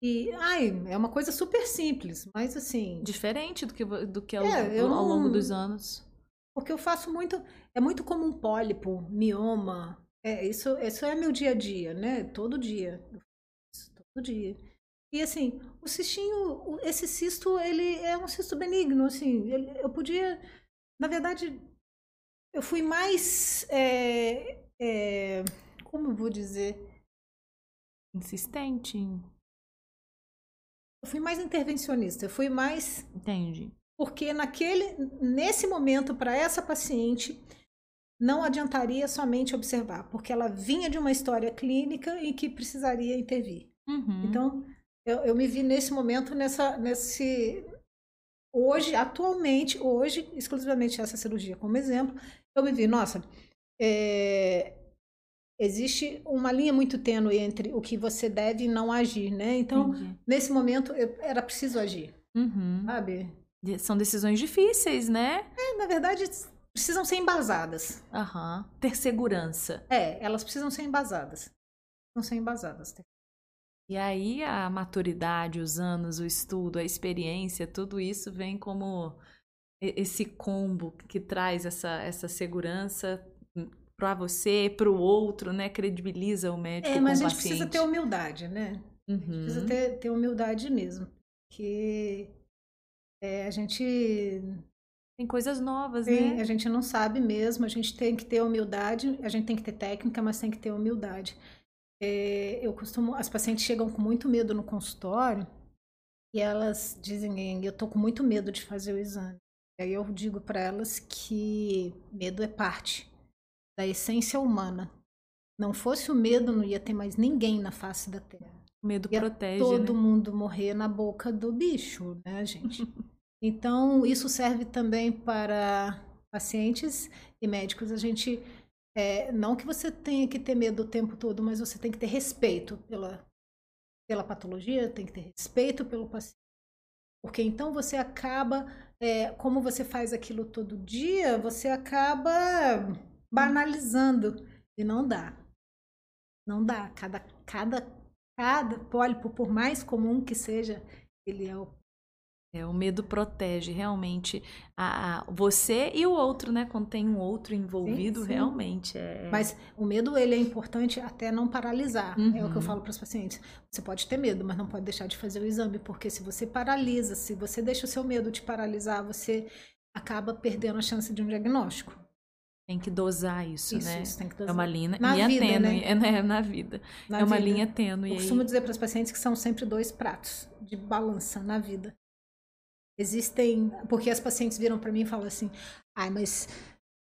E, ai, é uma coisa super simples, mas assim. Diferente do que, do que ao, é, ao, ao longo dos anos. Porque eu faço muito. É muito comum pólipo, mioma, É, isso, isso é meu dia a dia, né? Todo dia. Todo dia. E assim, o cistinho, esse cisto, ele é um cisto benigno, assim, ele, eu podia, na verdade, eu fui mais, é, é, como eu vou dizer? Insistente. Eu fui mais intervencionista, eu fui mais... Entendi. Porque naquele, nesse momento, para essa paciente, não adiantaria somente observar, porque ela vinha de uma história clínica e que precisaria intervir. Uhum. Então, eu, eu, me vi nesse momento, nessa, nesse. Hoje, atualmente, hoje, exclusivamente essa cirurgia como exemplo, eu me vi, nossa, é, existe uma linha muito tênue entre o que você deve e não agir, né? Então, Entendi. nesse momento, eu, era preciso agir, uhum. sabe? São decisões difíceis, né? É, na verdade, precisam ser embasadas. Uhum. Ter segurança. É, elas precisam ser embasadas. Precisam ser embasadas. E aí a maturidade, os anos, o estudo, a experiência, tudo isso vem como esse combo que traz essa, essa segurança para você, para o outro, né? Credibiliza o médico. É, mas a gente paciente. precisa ter humildade, né? Uhum. A gente precisa ter, ter humildade mesmo. Porque é, a gente tem coisas novas, Sim, né? A gente não sabe mesmo, a gente tem que ter humildade, a gente tem que ter técnica, mas tem que ter humildade. É, eu costumo, as pacientes chegam com muito medo no consultório e elas dizem, eu tô com muito medo de fazer o exame. Aí eu digo para elas que medo é parte da essência humana. Não fosse o medo, não ia ter mais ninguém na face da Terra. O medo ia protege, todo né? mundo morrer na boca do bicho, né, gente? Então, isso serve também para pacientes e médicos. A gente, é, não que você tenha que ter medo o tempo todo, mas você tem que ter respeito pela, pela patologia, tem que ter respeito pelo paciente. Porque então você acaba, é, como você faz aquilo todo dia, você acaba banalizando. E não dá. Não dá. Cada, cada, cada pólipo, por mais comum que seja, ele é o é, o medo protege realmente a, a, você e o outro, né? Quando tem um outro envolvido, sim, sim. realmente é. Mas o medo ele é importante até não paralisar. Uhum. É o que eu falo para os pacientes. Você pode ter medo, mas não pode deixar de fazer o exame, porque se você paralisa, se você deixa o seu medo te paralisar, você acaba perdendo a chance de um diagnóstico. Tem que dosar isso, isso né? Isso, tem que dosar. É uma linha, na linha vida, tênue, né? é, né? na vida. Na é uma vida. linha tênue. Eu costumo dizer para os pacientes que são sempre dois pratos de balança na vida. Existem, porque as pacientes viram para mim e falam assim, ai, mas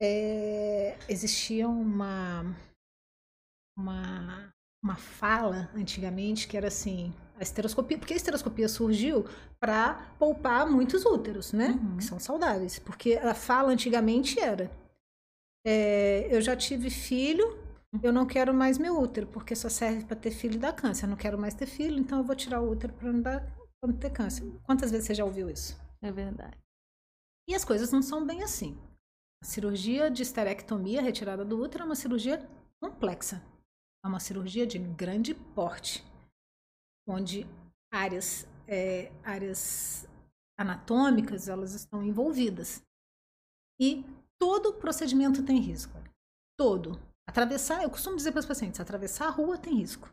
é, existia uma, uma, uma fala antigamente que era assim, a esteroscopia, porque a esteroscopia surgiu para poupar muitos úteros, né? Uhum. Que são saudáveis. Porque a fala antigamente era, é, eu já tive filho, eu não quero mais meu útero, porque só serve para ter filho e dar câncer. Eu não quero mais ter filho, então eu vou tirar o útero para não dar quando ter câncer. Quantas vezes você já ouviu isso? É verdade. E as coisas não são bem assim. A cirurgia de esterectomia, retirada do útero, é uma cirurgia complexa. É uma cirurgia de grande porte, onde áreas, é, áreas anatômicas elas estão envolvidas. E todo procedimento tem risco. Todo. Atravessar, eu costumo dizer para os pacientes, atravessar a rua tem risco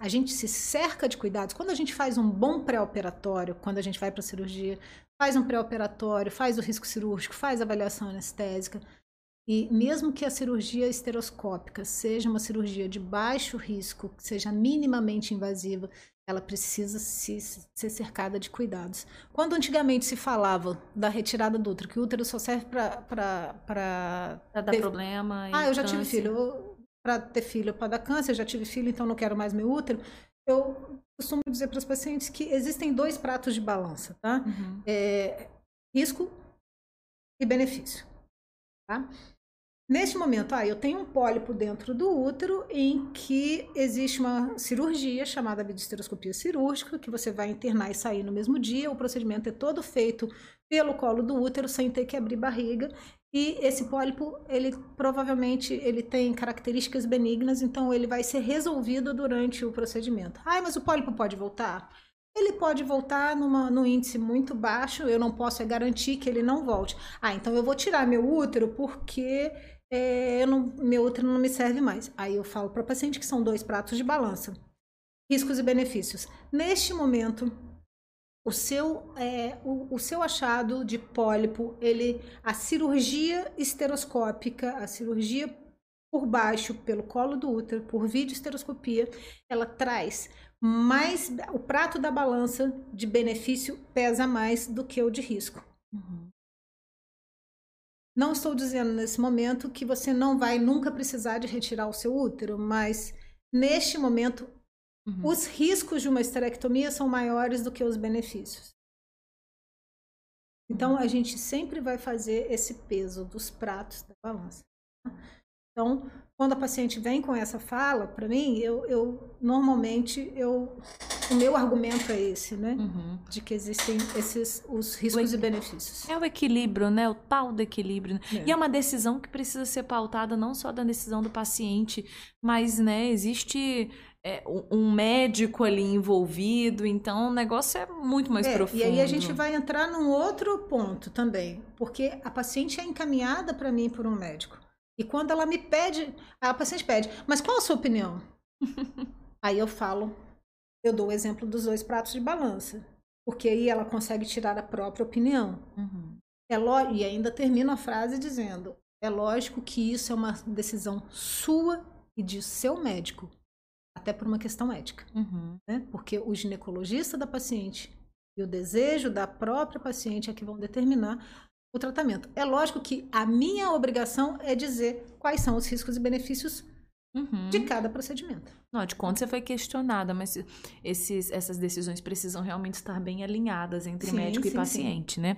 a gente se cerca de cuidados. Quando a gente faz um bom pré-operatório, quando a gente vai para a cirurgia, faz um pré-operatório, faz o risco cirúrgico, faz a avaliação anestésica. E mesmo que a cirurgia esteroscópica seja uma cirurgia de baixo risco, seja minimamente invasiva, ela precisa se, ser cercada de cuidados. Quando antigamente se falava da retirada do útero, que o útero só serve para dar ter... problema. Ah, eu já tive filho para ter filho para dar câncer, já tive filho, então não quero mais meu útero. Eu costumo dizer para os pacientes que existem dois pratos de balança, tá? Uhum. É, risco e benefício, tá? Neste momento, ah, eu tenho um pólipo dentro do útero em que existe uma cirurgia chamada videosteroscopia cirúrgica, que você vai internar e sair no mesmo dia. O procedimento é todo feito pelo colo do útero, sem ter que abrir barriga. E esse pólipo, ele provavelmente ele tem características benignas, então ele vai ser resolvido durante o procedimento. Ah, mas o pólipo pode voltar? Ele pode voltar numa, num índice muito baixo, eu não posso garantir que ele não volte. Ah, então eu vou tirar meu útero porque é, não, meu útero não me serve mais. Aí eu falo para o paciente que são dois pratos de balança. Riscos e benefícios. Neste momento, o seu, é, o, o, seu achado de pólipo, ele, a cirurgia esteroscópica, a cirurgia por baixo, pelo colo do útero, por videoesteroscopia, ela traz mais. O prato da balança de benefício pesa mais do que o de risco. Uhum. Não estou dizendo nesse momento que você não vai nunca precisar de retirar o seu útero, mas neste momento uhum. os riscos de uma esterectomia são maiores do que os benefícios. Então a gente sempre vai fazer esse peso dos pratos da balança. Então, quando a paciente vem com essa fala, para mim, eu, eu, normalmente eu o meu argumento é esse, né? Uhum. De que existem esses os riscos e benefícios. É o equilíbrio, né? O tal do equilíbrio. Né? É. E é uma decisão que precisa ser pautada não só da decisão do paciente, mas, né? Existe é, um médico ali envolvido, então o negócio é muito mais é, profundo. E aí a gente vai entrar num outro ponto também, porque a paciente é encaminhada para mim por um médico. E quando ela me pede, a paciente pede, mas qual a sua opinião? aí eu falo, eu dou o exemplo dos dois pratos de balança, porque aí ela consegue tirar a própria opinião. Uhum. É lo... E ainda termino a frase dizendo: é lógico que isso é uma decisão sua e de seu médico, até por uma questão ética, uhum. né? Porque o ginecologista da paciente e o desejo da própria paciente é que vão determinar o tratamento. É lógico que a minha obrigação é dizer quais são os riscos e benefícios uhum. de cada procedimento. Não, de conta você foi questionada, mas esses, essas decisões precisam realmente estar bem alinhadas entre sim, médico sim, e paciente, sim. né?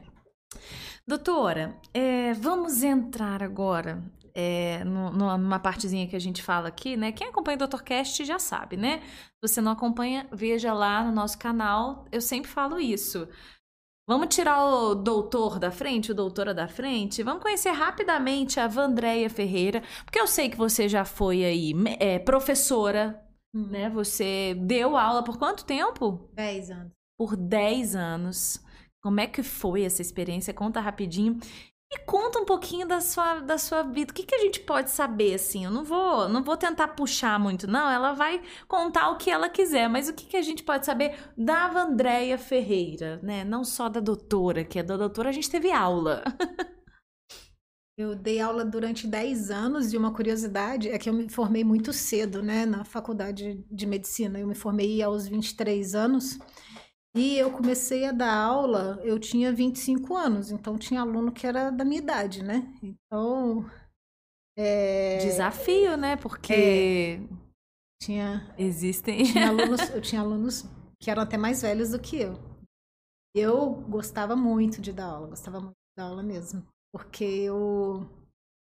Doutora, é, vamos entrar agora é, numa partezinha que a gente fala aqui, né? Quem acompanha o Dr. Cast já sabe, né? Se você não acompanha, veja lá no nosso canal. Eu sempre falo isso. Vamos tirar o doutor da frente, o doutora da frente? Vamos conhecer rapidamente a Vandréia Ferreira, porque eu sei que você já foi aí é, professora, hum. né? Você deu aula por quanto tempo? Dez anos. Por dez anos. Como é que foi essa experiência? Conta rapidinho. E conta um pouquinho da sua, da sua vida. O que, que a gente pode saber, assim? Eu não vou, não vou tentar puxar muito, não. Ela vai contar o que ela quiser. Mas o que, que a gente pode saber da Vandréia Ferreira, né? Não só da doutora, que é da doutora a gente teve aula. Eu dei aula durante 10 anos e uma curiosidade é que eu me formei muito cedo, né, na faculdade de medicina. Eu me formei aos 23 anos. E eu comecei a dar aula, eu tinha 25 anos, então tinha aluno que era da minha idade, né? Então. É... Desafio, né? Porque. É... Tinha. Existem. Tinha alunos, eu tinha alunos que eram até mais velhos do que eu. Eu gostava muito de dar aula, gostava muito de dar aula mesmo. Porque eu.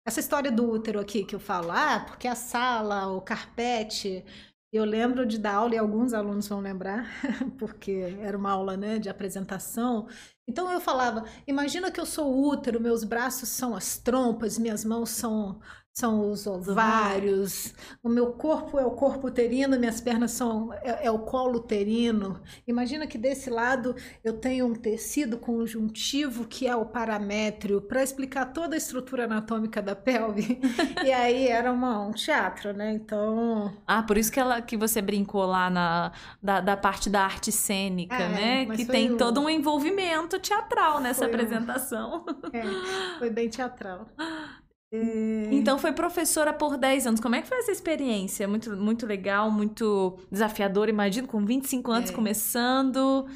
Essa história do útero aqui que eu falo, ah, porque a sala, o carpete, eu lembro de dar aula, e alguns alunos vão lembrar, porque era uma aula né, de apresentação. Então eu falava: imagina que eu sou útero, meus braços são as trompas, minhas mãos são são os ovários, o meu corpo é o corpo uterino, minhas pernas são é, é, o colo uterino. Imagina que desse lado eu tenho um tecido conjuntivo que é o paramétrio para explicar toda a estrutura anatômica da pelve. e aí era uma, um teatro, né? Então. Ah, por isso que ela que você brincou lá na da, da parte da arte cênica, é, né? Que tem um... todo um envolvimento teatral nessa foi apresentação. Um... É, foi bem teatral. É. Então foi professora por 10 anos. Como é que foi essa experiência? Muito, muito legal, muito desafiadora, imagino, com 25 anos é. começando.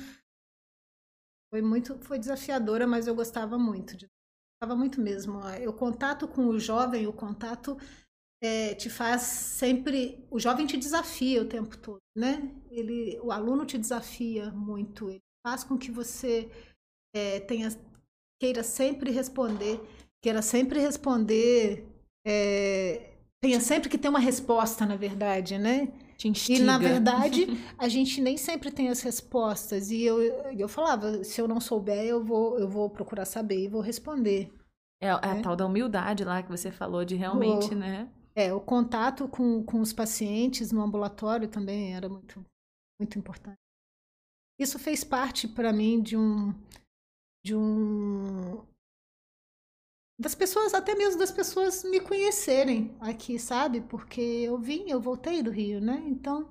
Foi muito, foi desafiadora, mas eu gostava muito. De, gostava muito mesmo. O contato com o jovem, o contato é, te faz sempre. O jovem te desafia o tempo todo, né? Ele, o aluno te desafia muito. Ele faz com que você é, tenha, queira sempre responder queira sempre responder, é, tenha sempre que ter uma resposta, na verdade, né? E, na verdade, a gente nem sempre tem as respostas. E eu, eu falava, se eu não souber, eu vou, eu vou procurar saber e vou responder. É, a né? tal da humildade lá que você falou de realmente, o, né? É, o contato com, com os pacientes no ambulatório também era muito, muito importante. Isso fez parte para mim de um, de um das pessoas, até mesmo das pessoas me conhecerem aqui, sabe? Porque eu vim, eu voltei do Rio, né? Então,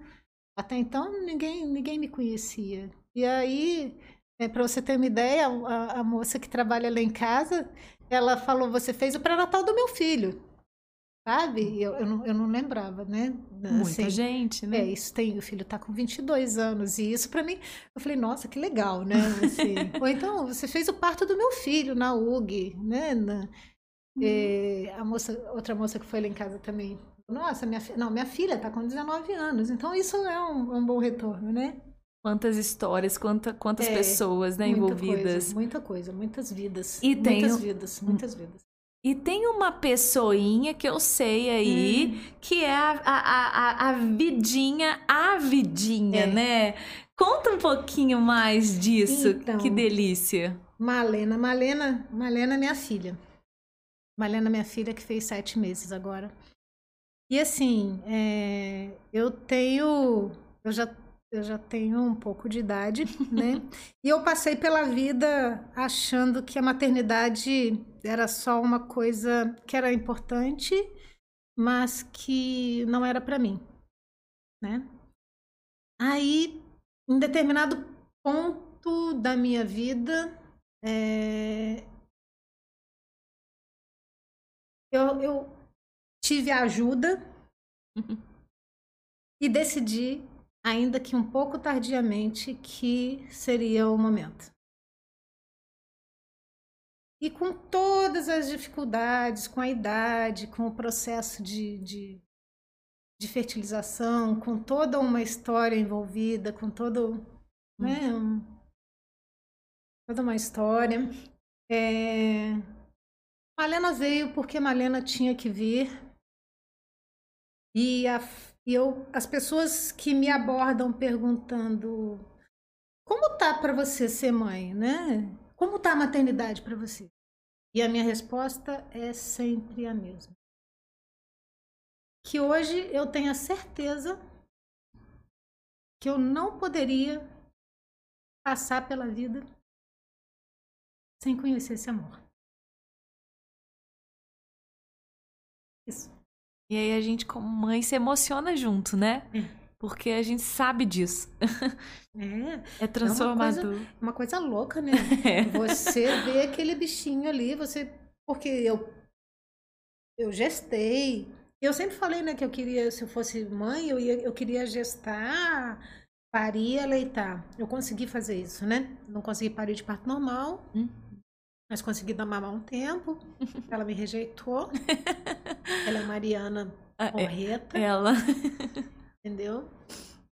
até então ninguém, ninguém me conhecia. E aí, é, para você ter uma ideia, a, a, moça que trabalha lá em casa, ela falou: Você fez o pré-natal do meu filho. Sabe? Eu, eu, não, eu não lembrava, né? Muita assim, gente, né? É, isso tem. O filho tá com 22 anos. E isso para mim, eu falei: Nossa, que legal, né? Assim, Ou então, você fez o parto do meu filho na UG, né? Na, uhum. a moça, outra moça que foi lá em casa também. Nossa, minha, não, minha filha tá com 19 anos. Então, isso é um, um bom retorno, né? Quantas histórias, quanta, quantas é, pessoas né, muita envolvidas. Coisa, muita coisa, muitas vidas. E muitas tem, vidas, muitas vidas. E tem uma pessoinha que eu sei aí, hum. que é a, a, a, a vidinha, a vidinha, é. né? Conta um pouquinho mais disso. Então, que delícia. Malena, Malena, Malena, minha filha. Malena, minha filha, que fez sete meses agora. E assim, é, eu tenho. Eu já eu já tenho um pouco de idade, né? e eu passei pela vida achando que a maternidade era só uma coisa que era importante, mas que não era para mim, né? Aí, em determinado ponto da minha vida, é... eu, eu tive ajuda uhum. e decidi ainda que um pouco tardiamente, que seria o momento. E com todas as dificuldades, com a idade, com o processo de, de, de fertilização, com toda uma história envolvida, com todo, né, um, toda uma história. É... Malena veio porque Malena tinha que vir. E a e eu, as pessoas que me abordam perguntando como tá para você ser mãe, né? Como tá a maternidade para você? E a minha resposta é sempre a mesma. Que hoje eu tenho a certeza que eu não poderia passar pela vida sem conhecer esse amor. E aí a gente, como mãe, se emociona junto, né? É. Porque a gente sabe disso. É. É transformador. É uma, coisa, uma coisa louca, né? É. Você vê aquele bichinho ali, você. Porque eu. Eu gestei. Eu sempre falei, né, que eu queria, se eu fosse mãe, eu, ia, eu queria gestar, parir, aleitar. Eu consegui fazer isso, né? Não consegui parir de parto normal. Hum mas consegui dar mamar um tempo. Ela me rejeitou. ela é Mariana Correta. Ah, ela. Entendeu?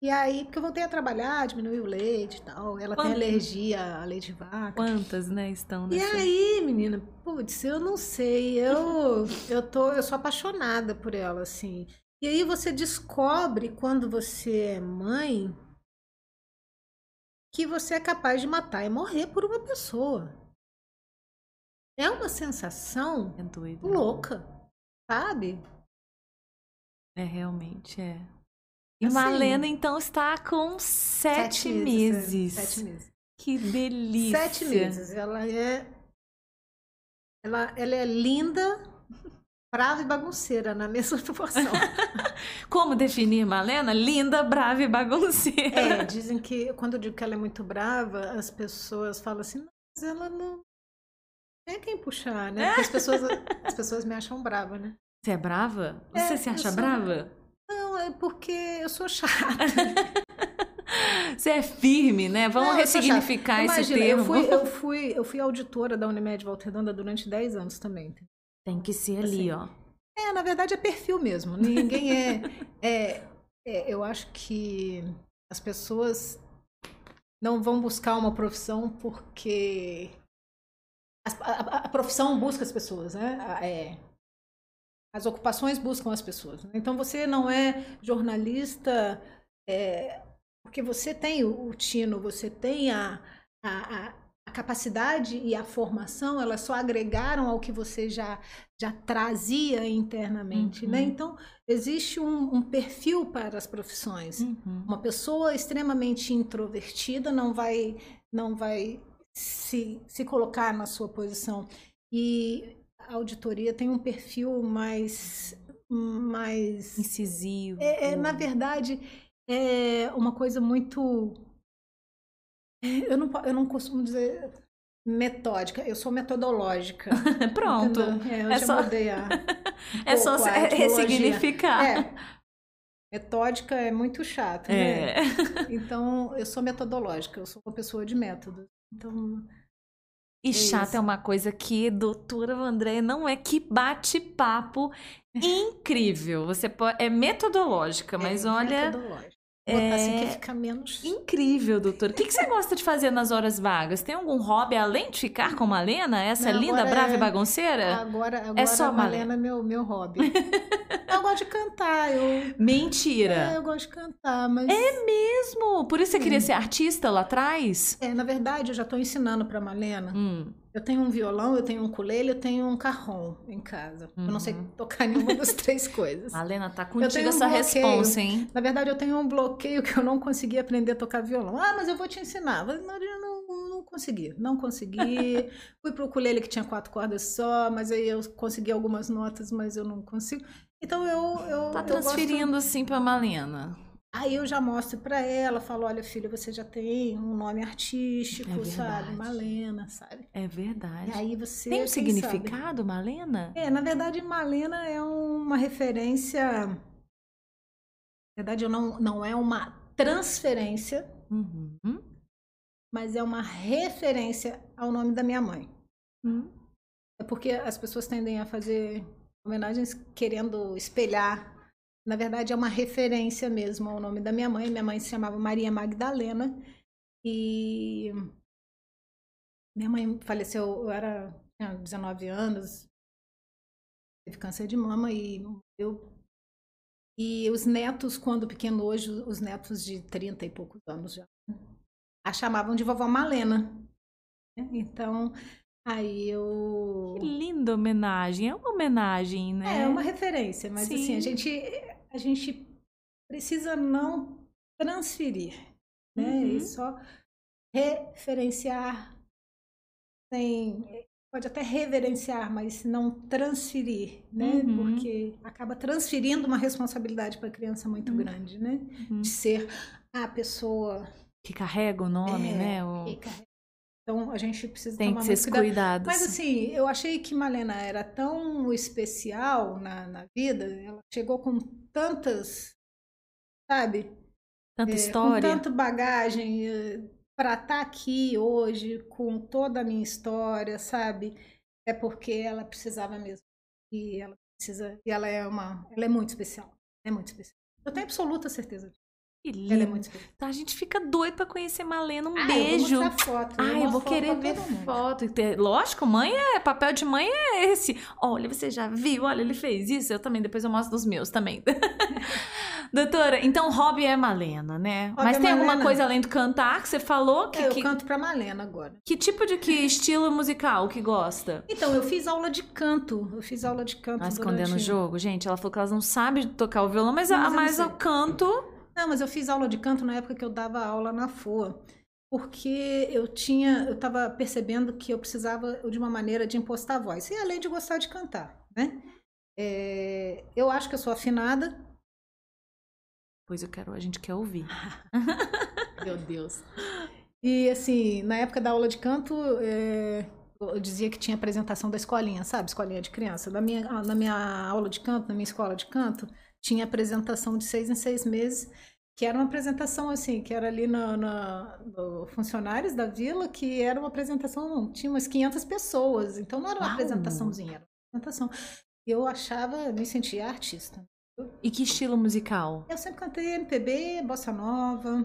E aí, porque eu voltei a trabalhar, diminuiu o leite e tal. Ela Quantas? tem alergia a leite de vaca. Quantas, né, estão nessa... E aí, menina, putz, eu não sei. Eu, eu, tô, eu sou apaixonada por ela, assim. E aí você descobre, quando você é mãe, que você é capaz de matar e morrer por uma pessoa. É uma sensação é doido, louca, sabe? É, realmente, é. E assim, Malena, então, está com sete, sete meses. meses. Sete meses. Que delícia. Sete meses. Ela é. Ela, ela é linda, brava e bagunceira na mesma proporção. Como definir Malena? Linda, brava e bagunceira. É, dizem que quando eu digo que ela é muito brava, as pessoas falam assim, mas ela não, é quem puxar, né? Porque as pessoas, as pessoas me acham brava, né? Você é brava? Você é, se acha sou... brava? Não, é porque eu sou chata. Você é firme, né? Vamos Não, ressignificar esse Imagina, termo. Eu fui, eu, fui, eu fui auditora da Unimed Volta Redonda durante 10 anos também. Tem que ser ali, assim, ó. É, na verdade é perfil mesmo. Ninguém é, é, é. Eu acho que as pessoas não vão buscar uma profissão porque a, a, a, profissão busca as pessoas, né? É, as ocupações buscam as pessoas. Né? Então você não é jornalista é, porque você tem o, o tino, você tem a, a, a, capacidade e a formação, elas só agregaram ao que você já, já trazia internamente. Né? Uhum. Né? Então existe um, um, perfil para as profissões. Uhum. Uma pessoa extremamente introvertida não vai não vai se, se colocar na sua posição. E a auditoria tem um perfil mais. mais Incisivo. é, é, na verdade, é uma coisa muito. é, Eu não, eu não costumo dizer metódica, eu sou metodológica. Pronto. entendeu? É, eu É já só- mudei a. É só a ressignificar. É. Metódica é muito chato, né? É. Então, eu sou metodológica, eu sou uma pessoa de método. Então, E É chato isso. é uma coisa que, doutora André, não é que bate-papo incrível. Você pode, é metodológica, mas é olha, metodológica. Botar assim é que fica menos. incrível, doutora. O que, que você gosta de fazer nas horas vagas? Tem algum hobby além de ficar com Malena, essa Não, linda, brava é- e bagunceira? Agora, agora só a Malena. É meu, meu hobby. eu gosto de cantar, eu, é, Mentira. eu gosto de cantar, mas É mesmo? Por isso você queria ser artista lá atrás? é, na verdade eu já estou ensinando para Malena. Hum. Eu tenho um violão, eu tenho um ukulele, eu tenho um carrom em casa. Eu não sei Uhum. tocar nenhuma das três coisas. Malena, tá contigo um essa bloqueio. responsa, hein? Na verdade, eu tenho um bloqueio que eu não consegui aprender a tocar violão. Ah, mas eu vou te ensinar. Mas eu não, não consegui, não consegui. Fui pro ukulele que tinha quatro cordas só, mas aí eu consegui algumas notas, mas eu não consigo. Então eu eu Tá eu transferindo assim pra Malena. Aí eu já mostro pra ela, falo, olha filha, você já tem um nome artístico, É sabe. Malena, sabe? É verdade. E aí você Tem um significado, Malena? sabe? É, na verdade, Malena é uma referência. Na verdade, eu não, não é uma transferência, Uhum. mas é uma referência ao nome da minha mãe. Hum. É porque as pessoas tendem a fazer homenagens querendo espelhar. Na verdade, é uma referência mesmo ao nome da minha mãe. Minha mãe se chamava Maria Magdalena e minha mãe faleceu, eu era tinha 19 anos, teve câncer de mama e eu e os netos, quando pequeno hoje, os netos de 30 e poucos anos já, a chamavam de vovó Malena. né? Então, aí eu Que linda homenagem. É uma homenagem, né? é uma referência, mas assim, Sim. a gente, a gente precisa não transferir, né? Uhum. E só referenciar sem. Pode até reverenciar, mas não transferir, né? Uhum. Porque acaba transferindo uma responsabilidade para a criança muito Uhum. grande, né? Uhum. De ser a pessoa Que carrega o nome, é, né? O- que. Então a gente precisa Tem tomar que ser cuidado. Mas assim, eu achei que Malena era tão especial na, na vida, ela chegou com tantas, sabe? Tanta É, história. Com tanta bagagem para estar aqui hoje com toda a minha história, sabe? É porque ela precisava mesmo. E ela precisa, e ela é uma, ela é muito especial. É muito especial. Eu tenho absoluta certeza disso. Que Ela é muito especial. Tá, a gente fica doido pra conhecer Malena. Um Ah, beijo. Eu vou mostrar foto. Ai, eu mostro vou querer ver foto. Lógico, mãe é. Papel de mãe é esse. Olha, você já viu? Olha, ele fez isso. Eu também. Depois eu mostro dos meus também. Doutora, então hobby é Malena, né? Hobby Mas é tem alguma Malena. coisa além do cantar que você falou? Que, É, eu que, canto pra Malena agora. que tipo de que estilo musical que gosta? Então, eu fiz aula de canto. Eu fiz aula de canto Tá escondendo o jogo? Gente, ela falou que elas não sabem tocar o violão, mas, a, mas eu mas sei. o canto. Não, mas eu fiz aula de canto na época que eu dava aula na FOA. Porque eu tinha, eu estava percebendo que eu precisava de uma maneira de impostar a voz. E além de gostar de cantar, né? É, eu acho que eu sou afinada. Pois eu quero, a gente quer ouvir. Meu Deus. E assim, na época da aula de canto, é, eu dizia que tinha apresentação da escolinha, sabe? Escolinha de criança. Na minha, na minha aula de canto, na minha escola de canto, tinha apresentação de seis em seis meses, que era uma apresentação assim, que era ali no, no- no funcionários da vila, que era uma apresentação, tinha umas 500 pessoas, então não era uma Uau! apresentaçãozinha, era uma apresentação. Eu achava, me sentia artista. E que estilo musical? Eu sempre cantei MPB, bossa nova.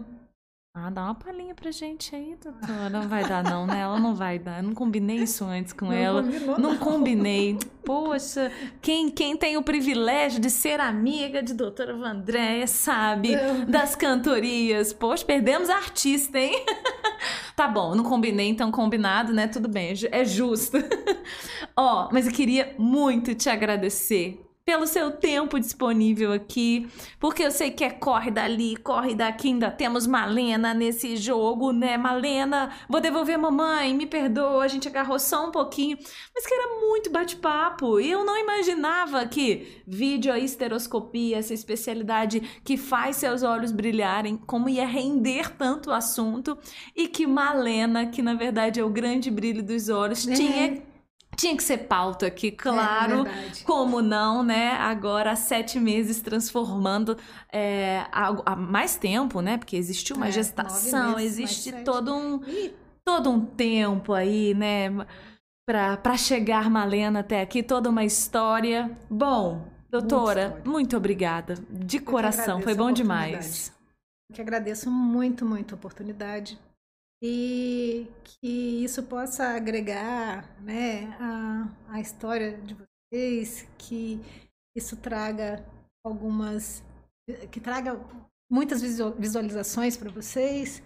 Ah, dá uma palhinha pra gente aí, doutora. Não vai dar, não, né? Ela não vai dar. Eu não combinei isso antes com Não ela. combinou, Não não. combinei. Poxa, quem, quem tem o privilégio de ser amiga de doutora Vandréia sabe Eu- das cantorias. Poxa, perdemos a artista, hein? Tá bom, não combinei, então combinado, né? Tudo bem, é é justo. Ó, mas eu queria muito te agradecer pelo seu tempo disponível aqui, porque eu sei que é corre dali, corre daqui, ainda temos Malena nesse jogo, né? Malena, vou devolver a mamãe, me perdoa, a gente agarrou só um pouquinho, mas que era muito bate-papo. E eu não imaginava que vídeo esteroscopia, essa especialidade que faz seus olhos brilharem, como ia render tanto o assunto, e que Malena, que na verdade é o grande brilho dos olhos, é. tinha tinha que ser pauta aqui, claro. É como não, né? Agora, há sete meses transformando é, há, há, mais tempo, né? Porque existiu uma é, gestação, meses, existe todo um, todo um tempo aí, né? Para chegar Malena até aqui, toda uma história. Bom, doutora, muito obrigada. De Eu coração, foi bom demais. Eu que agradeço muito, muito a oportunidade e que isso possa agregar né, a, a história de vocês, que isso traga algumas. que traga muitas visualizações para vocês.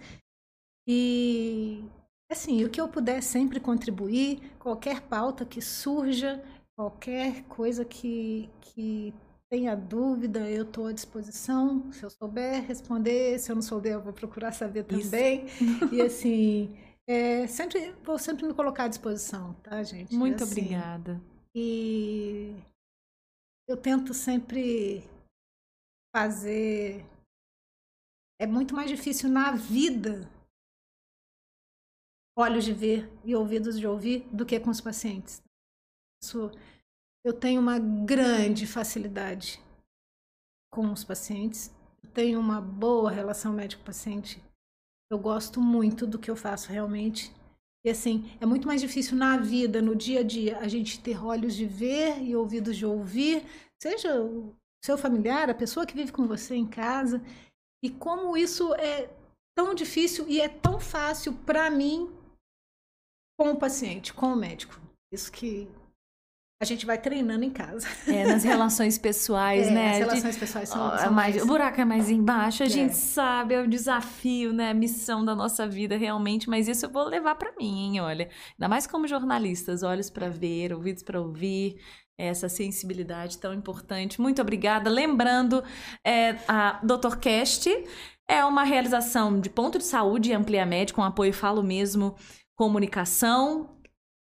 E assim, o que eu puder sempre contribuir, qualquer pauta que surja, qualquer coisa que, que tenha dúvida, eu estou à disposição. Se eu souber responder, se eu não souber, eu vou procurar saber também. e assim, é, sempre, vou sempre me colocar à disposição, tá, gente? Muito assim, obrigada. E eu tento sempre fazer. É muito mais difícil na vida olhos de ver e ouvidos de ouvir do que com os pacientes. Isso eu tenho uma grande facilidade com os pacientes, tenho uma boa relação médico-paciente. Eu gosto muito do que eu faço realmente. E assim, é muito mais difícil na vida, no dia a dia, a gente ter olhos de ver e ouvidos de ouvir, seja o seu familiar, a pessoa que vive com você em casa. E como isso é tão difícil e é tão fácil para mim com o paciente, com o médico. Isso que a gente vai treinando em casa. É, nas relações pessoais, é, né? As relações de... pessoais são, oh, são mais... mais... O buraco é mais embaixo, a é. gente sabe, é o desafio, né? A missão da nossa vida realmente, mas isso eu vou levar para mim, hein? Olha, ainda mais como jornalistas, olhos para ver, ouvidos para ouvir, essa sensibilidade tão importante. Muito obrigada. Lembrando, é, a Dr. Cast é uma realização de ponto de saúde e Ampliamed, com apoio Falo Mesmo Comunicação,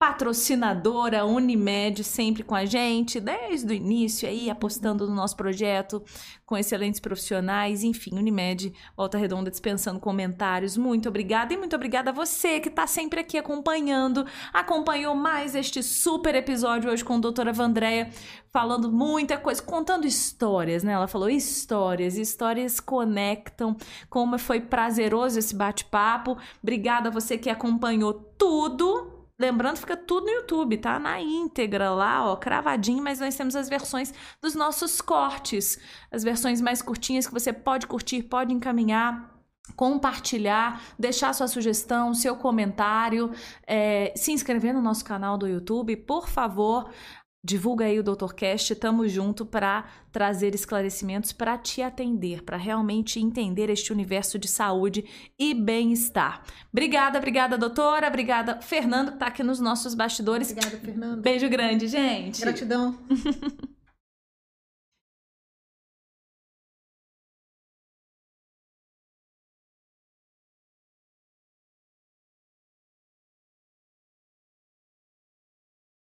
patrocinadora Unimed sempre com a gente, desde o início aí, apostando no nosso projeto, com excelentes profissionais, enfim, Unimed, Volta Redonda dispensando comentários. Muito obrigada e muito obrigada a você que está sempre aqui acompanhando, acompanhou mais este super episódio hoje com a doutora Vandréia, falando muita coisa, contando histórias, né? Ela falou histórias, histórias conectam, como foi prazeroso esse bate-papo. Obrigada a você que acompanhou tudo Lembrando, fica tudo no YouTube, tá? Na íntegra lá, ó, cravadinho, mas nós temos as versões dos nossos cortes, as versões mais curtinhas que você pode curtir, pode encaminhar compartilhar, deixar sua sugestão, seu comentário, é, se inscrever no nosso canal do YouTube, por favor. Divulga aí o DoutorCast, tamo junto para trazer esclarecimentos para te atender, para realmente entender este universo de saúde e bem-estar. Obrigada, obrigada, doutora, obrigada, Fernando, que tá aqui nos nossos bastidores. Obrigada, Fernando. Beijo grande, gente. Gratidão.